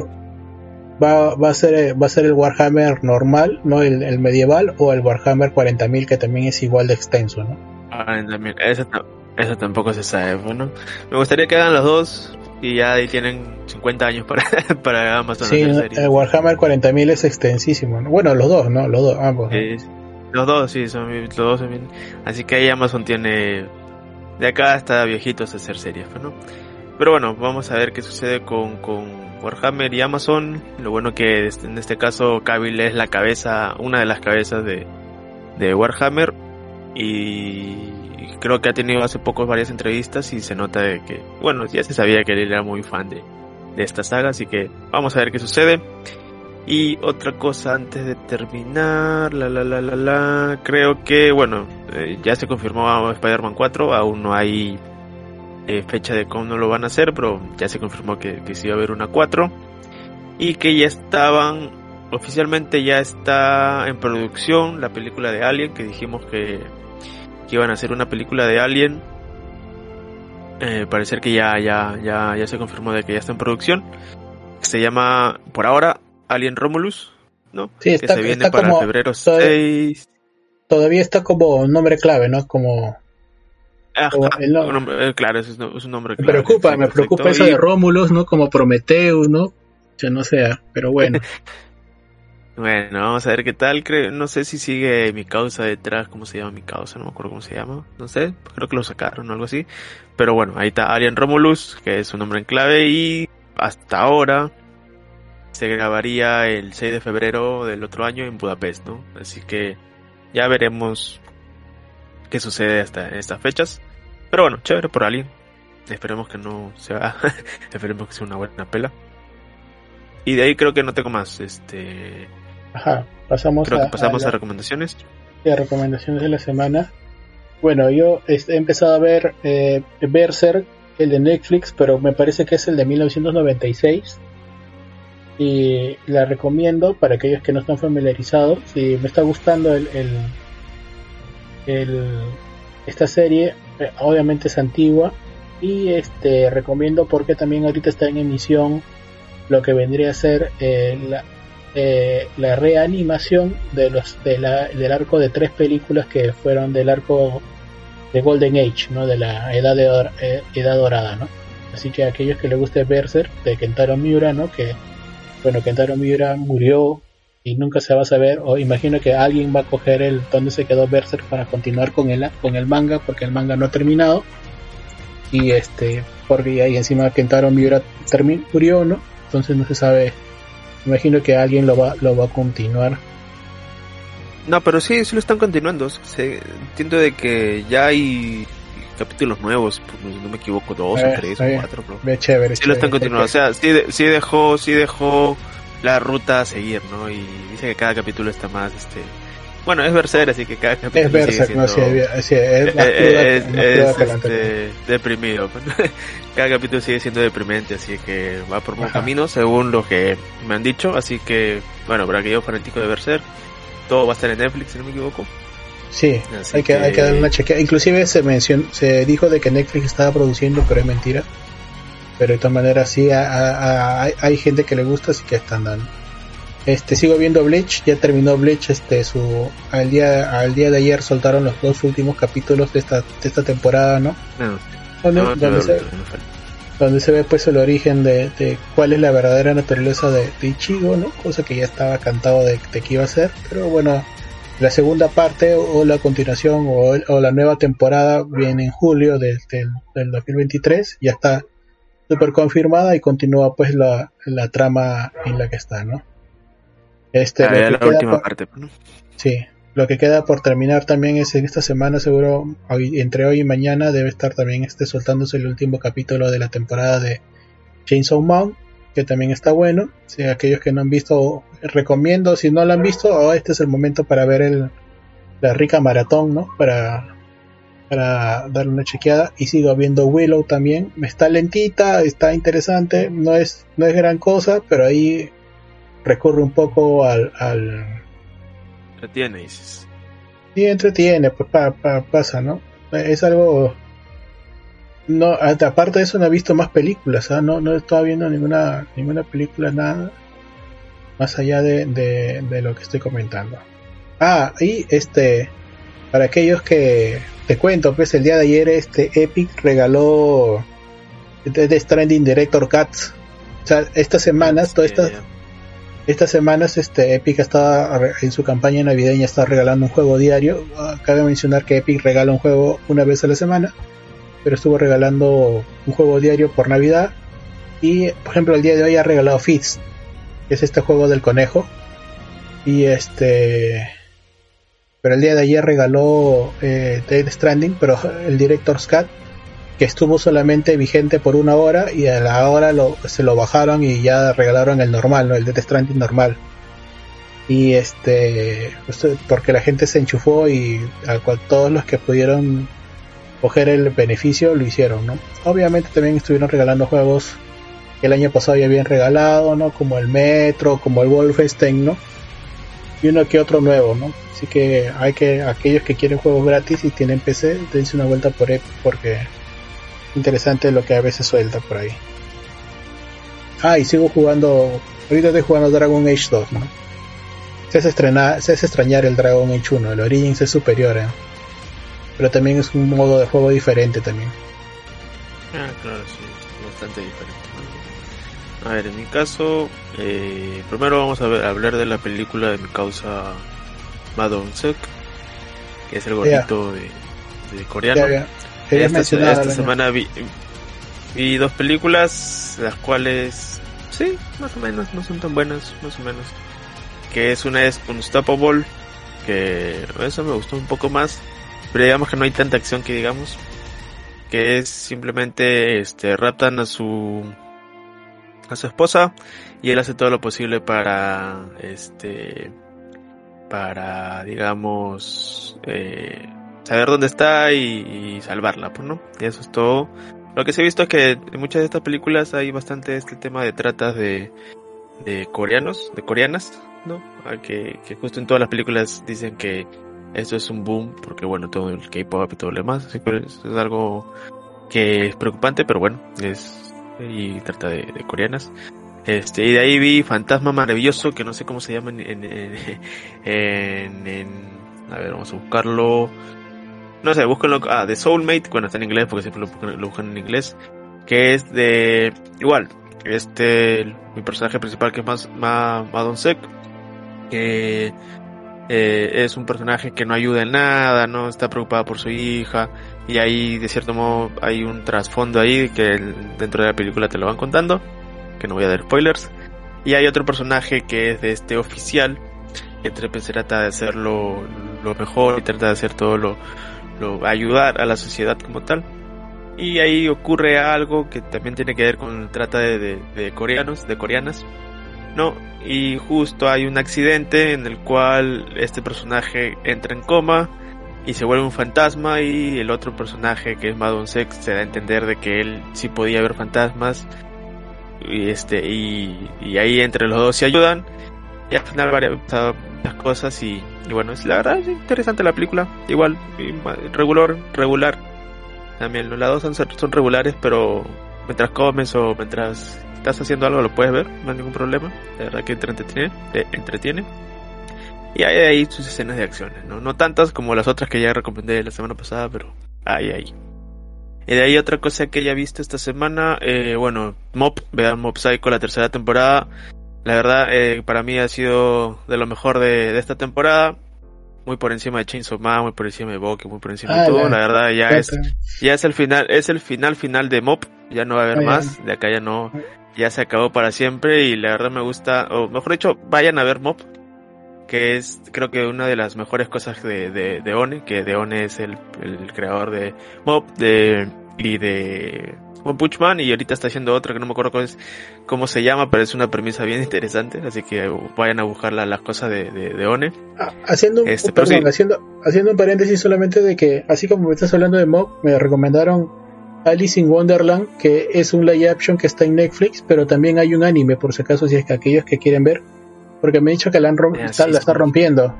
va, va a ser va a ser el Warhammer normal no el, el medieval o el Warhammer 40.000 que también es igual de extenso no Ah, eso, eso tampoco se sabe, bueno. Me gustaría que hagan los dos y ya ahí tienen 50 años para, para Amazon sí hacer series. el Warhammer 40.000 es extensísimo ¿no? bueno los dos no los dos ambos los dos, sí, son los dos son Así que ahí Amazon tiene de acá hasta viejitos hacer series, ¿no? Pero bueno, vamos a ver qué sucede con, con Warhammer y Amazon. Lo bueno que en este caso Cavill es la cabeza, una de las cabezas de, de Warhammer y creo que ha tenido hace poco varias entrevistas y se nota de que, bueno, ya se sabía que él era muy fan de, de esta saga, así que vamos a ver qué sucede. Y otra cosa antes de terminar, la la la la la, creo que, bueno, eh, ya se confirmó Spider-Man 4, aún no hay eh, fecha de cómo lo van a hacer, pero ya se confirmó que, que sí va a haber una 4 y que ya estaban, oficialmente ya está en producción la película de Alien, que dijimos que, que iban a hacer una película de Alien. Eh, parecer que ya, ya, ya, ya se confirmó de que ya está en producción. Se llama, por ahora, Alien Romulus, ¿no? Sí, que está- se viene está para como- febrero todo- 6. todavía está como nombre clave, ¿no? Como Ajá, como el nombre. un eh, claro, es, un nombre me clave, preocupa, sí, me perfecto. preocupa eso de Romulus, ¿no? Como Prometheus, ¿no? Que no sea, pero bueno. Bueno, vamos a ver qué tal. Creo, no sé si sigue mi causa detrás. ¿Cómo se llama mi causa? No me acuerdo cómo se llama. No sé. Creo que lo sacaron o algo así. Pero bueno, ahí está Alien Romulus, que es su nombre en clave. Y hasta ahora se grabaría el 6 de febrero del otro año en Budapest, ¿no? Así que ya veremos qué sucede hasta estas fechas. Pero bueno, chévere por Alien. Esperemos que no sea. esperemos que sea una buena pela. Y de ahí creo que no tengo más. Este. Ajá, pasamos creo a, que pasamos a a, la- recomendaciones. a recomendaciones de la semana. Bueno, yo este, he empezado a ver eh, Berserk, el de Netflix, pero me parece que es el de 1996. Y la recomiendo para aquellos que no están familiarizados. Si me está gustando el, el, el- esta serie, eh, obviamente es antigua. Y este recomiendo porque también ahorita está en emisión lo que vendría a ser eh, la, eh, la reanimación de los de la- del arco de tres películas que fueron del arco de Golden Age, ¿no? De la edad de eh, edad dorada, ¿no? Así que aquellos que les guste Berserk de Kentaro Miura, ¿no? Que bueno, Kentaro Miura murió y nunca se va a saber o imagino que alguien va a coger el donde se quedó Berserk para continuar con el con el manga porque el manga no ha terminado y este porque ahí encima Kentaro Miura murió, ¿no? Entonces no se sabe imagino que alguien lo va lo va a continuar No, pero sí, sí lo están continuando. Se, entiendo de que ya hay capítulos nuevos, pues, no me equivoco, dos Eh, o tres está o cuatro. Ve chévere. Sí lo están continuando, o sea, sí, de- sí dejó, sí dejó la ruta a seguir, ¿no? Y dice que cada capítulo está más, este... Bueno, es Berserk, así que cada capítulo Es Berserk, no, sí, es, sí, es más Eh, cruda, eh, es, más cruda es, que este, deprimido. Cada capítulo sigue siendo deprimente, así que va por buen camino, según lo que me han dicho. Así que, bueno, para aquellos fanáticos de Berserk, todo va a estar en Netflix, si no me equivoco. Sí, Así hay que, hay que darle una chequeada. Inclusive se mencionó, se dijo de que Netflix estaba produciendo, pero es mentira. Pero de todas maneras sí, a- a- a- hay gente que le gusta, así que están dando. Este, sigo viendo Bleach, ya terminó Bleach, este, su, al día, al día de ayer soltaron los dos últimos capítulos de esta, de esta temporada, ¿no? No, Donde, no, donde no, se, donde se ve pues el origen de, de cuál es la verdadera naturaleza de, de Ichigo, ¿no? Cosa que ya estaba cantado de, que iba a ser, pero bueno, la segunda parte o la continuación o, el- o la nueva temporada viene en julio del, del, del 2023, ya está súper confirmada y continúa pues la, la trama en la que está, ¿no? Este, Ah, lo ya que la última por- parte, ¿no? Sí, lo que queda por terminar también es en esta semana, seguro, hoy- entre hoy y mañana debe estar también este soltándose el último capítulo de la temporada de Chainsaw Man, que también está bueno. Si aquellos que no han visto, recomiendo, si no lo han visto, oh, este es el momento para ver el, la rica maratón, ¿no? Para, para darle una chequeada. Y sigo viendo Willow también. Está lentita, está interesante, no es, no es gran cosa, pero ahí recurre un poco al, al La tiene, dices. Sí, entretiene, pues pa- pa- pasa, ¿no? Es algo... No, hasta aparte de eso no he visto más películas, ¿ah? no, no estaba viendo ninguna, ninguna película, nada, más allá de, de, de lo que estoy comentando. Ah, y este, para aquellos que te cuento, pues el día de ayer este Epic regaló de Stranding Director Cuts. O sea, estas semanas, todas estas, Eh, estas semanas este Epic re- en su campaña navideña está regalando un juego diario. Ah, Cabe mencionar que Epic regala un juego una vez a la semana, pero estuvo regalando un juego diario por Navidad. Y por ejemplo el día de hoy ha regalado Fits, que es este juego del conejo. Y este pero el día de ayer regaló eh, Dead Stranding, pero el Director's Cut que estuvo solamente vigente por una hora y a la hora lo, se lo bajaron y ya regalaron el normal, ¿no? el Death Stranding normal. Y este, pues, porque la gente se enchufó y a cual, todos los que pudieron coger el beneficio lo hicieron, ¿no? Obviamente también estuvieron regalando juegos que el año pasado ya habían regalado, ¿no? Como el Metro, como el Wolfenstein, ¿no? Y uno que otro nuevo, ¿no? Así que hay que, aquellos que quieren juegos gratis y tienen PC, dense una vuelta por Epic porque interesante lo que a veces suelta por ahí. Ah, y sigo jugando. Ahorita estoy jugando Dragon Age 2, ¿no? Se hace, estrenar, se hace extrañar el Dragon Age 1, el Origins es superior, ¿eh? Pero también es un modo de juego diferente también. Ah, claro, sí, bastante diferente. A ver, en mi caso, eh, primero vamos a ver, hablar de la película de mi causa Madon Suk, que es el gordito de, de coreano. Querías Esta, mencionar esta algo. semana vi, vi dos películas, las cuales, sí, más o menos, no son tan buenas, más o menos. Que es una es Unstoppable, que eso me gustó un poco más, pero digamos que no hay tanta acción que digamos. Que es simplemente, este, raptan a su, a su esposa y él hace todo lo posible para este para digamos eh, saber dónde está y, salvarla pues no y eso es todo lo que se ha visto es que en muchas de estas películas hay bastante este tema de tratas de, de coreanos de coreanas no que, que justo en todas las películas dicen que esto es un boom porque bueno todo el K-pop y todo lo demás así que es algo que es preocupante pero bueno es y trata de, coreanas. Este, y de ahí vi Fantasma Maravilloso, que no sé cómo se llama en, en, en, a ver, vamos a buscarlo. No sé, búsquenlo, ah, de Soulmate, bueno, está en inglés porque siempre lo, buscan en inglés, que es de, igual, este, mi personaje principal que es más, más Madon Sek, que eh, es un personaje que no ayuda en nada, no está preocupada por su hija, y ahí de cierto modo hay un trasfondo ahí que dentro de la película te lo van contando, que no voy a dar spoilers. Y hay otro personaje que es de este oficial, que trata de hacer lo, mejor y trata de hacer todo lo, lo, ayudar a la sociedad como tal. Y ahí ocurre algo que también tiene que ver con trata de, de coreanos, de coreanas. No, y justo hay un accidente en el cual este personaje entra en coma y se vuelve un fantasma y el otro personaje que es Madon Sex se da a entender de que él sí podía ver fantasmas y este y, ahí entre los dos se ayudan y al final varias cosas y, bueno es la verdad es interesante la película igual regular regular también los lados son, son regulares pero mientras comes o mientras estás haciendo algo lo puedes ver no hay ningún problema la verdad que te entretiene te entretiene y hay ahí sus escenas de acciones, ¿no? No tantas como las otras que ya recomendé la semana pasada, pero hay ahí. Y de ahí otra cosa que ya visto esta semana, eh, bueno, Mob, vean Mob Psycho, la tercera temporada. La verdad, eh, para mí ha sido de lo mejor de, esta temporada. Muy por encima de Chainsaw Man, muy por encima de Bokeh, muy por encima de ah, todo. La, verdad, ya es, ya es el final, es el final final de Mob. Ya no va a haber ah, más. De acá ya no, ya se acabó para siempre. Y la verdad me gusta, o mejor dicho, vayan a ver Mob que es creo que una de las mejores cosas de, de, One, que de One es el, el creador de Mob de, y de One Punch Man y ahorita está haciendo otra que no me acuerdo cómo, es, cómo se llama, pero es una premisa bien interesante, así que vayan a buscar las cosas de, de, One. Ah, haciendo, este, haciendo, haciendo un paréntesis solamente de que, así como me estás hablando de Mob, me recomendaron Alice in Wonderland, que es un live action que está en Netflix, pero también hay un anime, por si acaso, si es que aquellos que quieren ver porque me ha dicho que la, han está, la está rompiendo.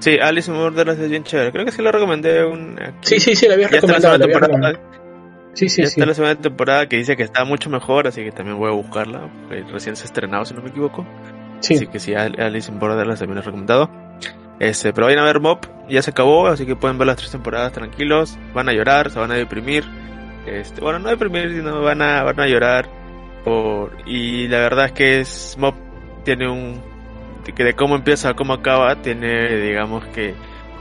Sí, Alice in Wonderland es bien chévere. Creo que sí la recomendé un... Sí, sí, sí, la había recomendado. La temporada. Sí, sí, ya sí. está la segunda temporada que dice que está mucho mejor, así que también voy a buscarla. Recién se ha estrenado, si no me equivoco. Sí. Así que sí, Alice in Borderlands también he recomendado. Este, pero vayan a ver Mob, ya se acabó, así que pueden ver las tres temporadas tranquilos. Van a llorar, se van a deprimir. Este, bueno, no deprimir, sino van a, van a llorar. Por, y la verdad es que es Mob tiene un que de cómo empieza a cómo acaba tiene digamos que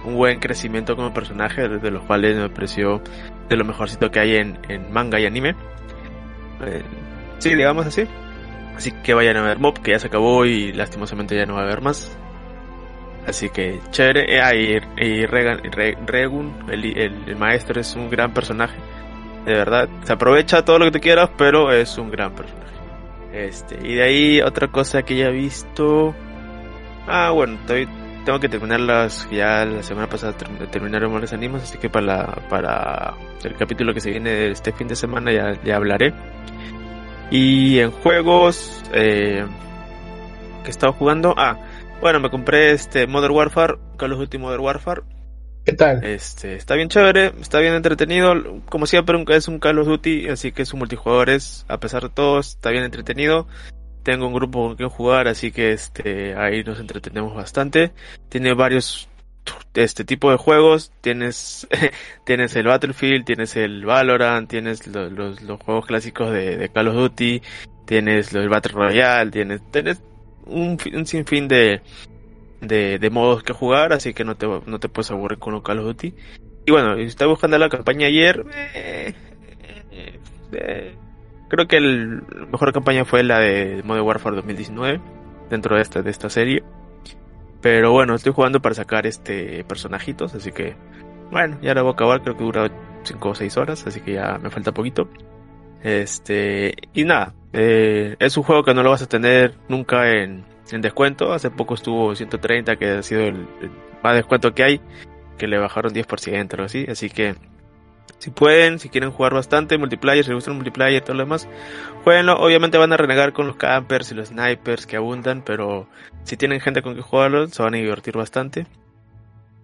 un buen crecimiento como personaje de los cuales me pareció de lo mejorcito que hay en, en manga y anime. Eh, sí digamos así. Así que vayan a ver Mob que ya se acabó y lastimosamente ya no va a haber más. Así que chévere. Eh, y, Regun el, el maestro es un gran personaje. De verdad se aprovecha todo lo que te quieras pero es un gran personaje. Este, y de ahí otra cosa que ya he visto. Ah, bueno, tengo que terminarlas. Ya la semana pasada terminaron los animes, así que para, para el capítulo que se viene este fin de semana ya, ya hablaré. Y en juegos eh, que he estado jugando. Ah, bueno, me compré este Modern Warfare, Call of Duty Modern Warfare. ¿Qué tal? Este, está bien chévere, está bien entretenido. Como siempre, es un Call of Duty, así que su multijugador es, a pesar de todo, está bien entretenido. Tengo un grupo con quien jugar, así que este, ahí nos entretenemos bastante. Tiene varios este tipo de juegos. Tienes, tienes el Battlefield, tienes el Valorant, tienes los, los, juegos clásicos de, Call of Duty, tienes el Battle Royale, tienes, tienes un, un sinfín de, de, de modos que jugar, así que no te, no te puedes aburrir con los Call of Duty. Y bueno, estaba buscando la campaña ayer. Eh, eh, creo que la mejor campaña fue la de Modern Warfare 2019 dentro de esta, de esta serie. Pero bueno, estoy jugando para sacar este personajitos, así que bueno, ya la voy a acabar, creo que dura 5 o 6 horas, así que ya me falta poquito. Este, y nada, Eh, es un juego que no lo vas a tener nunca en, en descuento. Hace poco estuvo 130, que ha sido el, el, más descuento que hay, que le bajaron 10% o así. Así que si pueden, si quieren jugar bastante multiplayer, si les gusta el multiplayer todo lo demás, jueguenlo. Obviamente van a renegar con los campers y los snipers que abundan, pero si tienen gente con que jugarlo, se van a divertir bastante.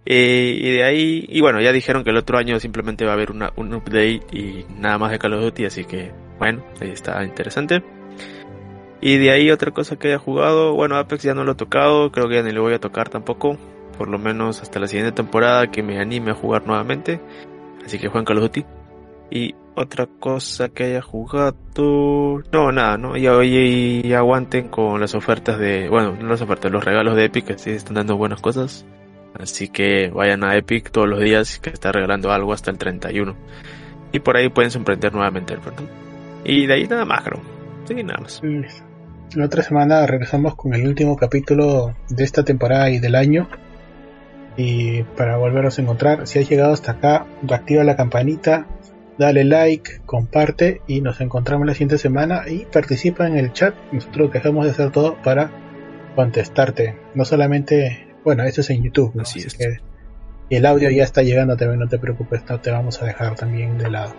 Eh, y de ahí, y bueno, ya dijeron que el otro año simplemente va a haber una, un update y nada más de Call of Duty, así que bueno, ahí está interesante. Y de ahí otra cosa que haya jugado, bueno, Apex ya no lo he tocado, creo que ya ni lo voy a tocar tampoco, por lo menos hasta la siguiente temporada que me anime a jugar nuevamente. Así que jueguen Call of. Y otra cosa que haya jugado. No, nada, ¿no? Y hoy y aguanten con las ofertas de. Bueno, no las ofertas, los regalos de Epic, que sí están dando buenas cosas. Así que vayan a Epic todos los días, que está regalando algo hasta el 31. Y por ahí pueden sorprender nuevamente el perdón. Y de ahí nada más, creo. Sí, nada más. La otra semana regresamos con el último capítulo de esta temporada y del año y para volveros a encontrar. Si has llegado hasta acá, reactiva la campanita, dale like, comparte y nos encontramos la siguiente semana y participa en el chat. Nosotros dejamos de hacer todo para contestarte. No solamente, bueno, eso es en YouTube. ¿no? Así, Así es. Que, el audio ya está llegando también, no te preocupes, no te vamos a dejar también de lado.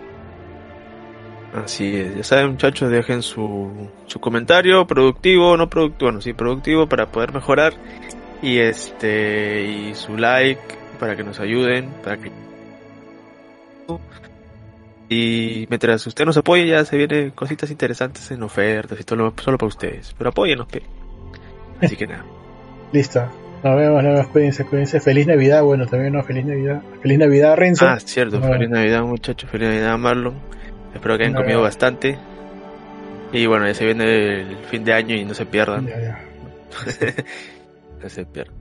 Así es, ya saben muchachos, dejen su, su comentario, productivo, no productivo, bueno, sí, productivo para poder mejorar y este y su like para que nos ayuden para que y mientras usted nos apoye ya se vienen cositas interesantes en ofertas y todo lo solo para ustedes pero apóyenos pe. así que nada listo nos vemos, nos vemos, cuídense, cuídense. Feliz Navidad, bueno, también no, feliz Navidad. Feliz Navidad, Renzo. Ah, cierto, Bueno. feliz Navidad muchachos, feliz Navidad Marlon. Espero que hayan Navidad. comido bastante. Y bueno, ya se viene el fin de año y no se pierdan. Ya, ya. no se pierdan.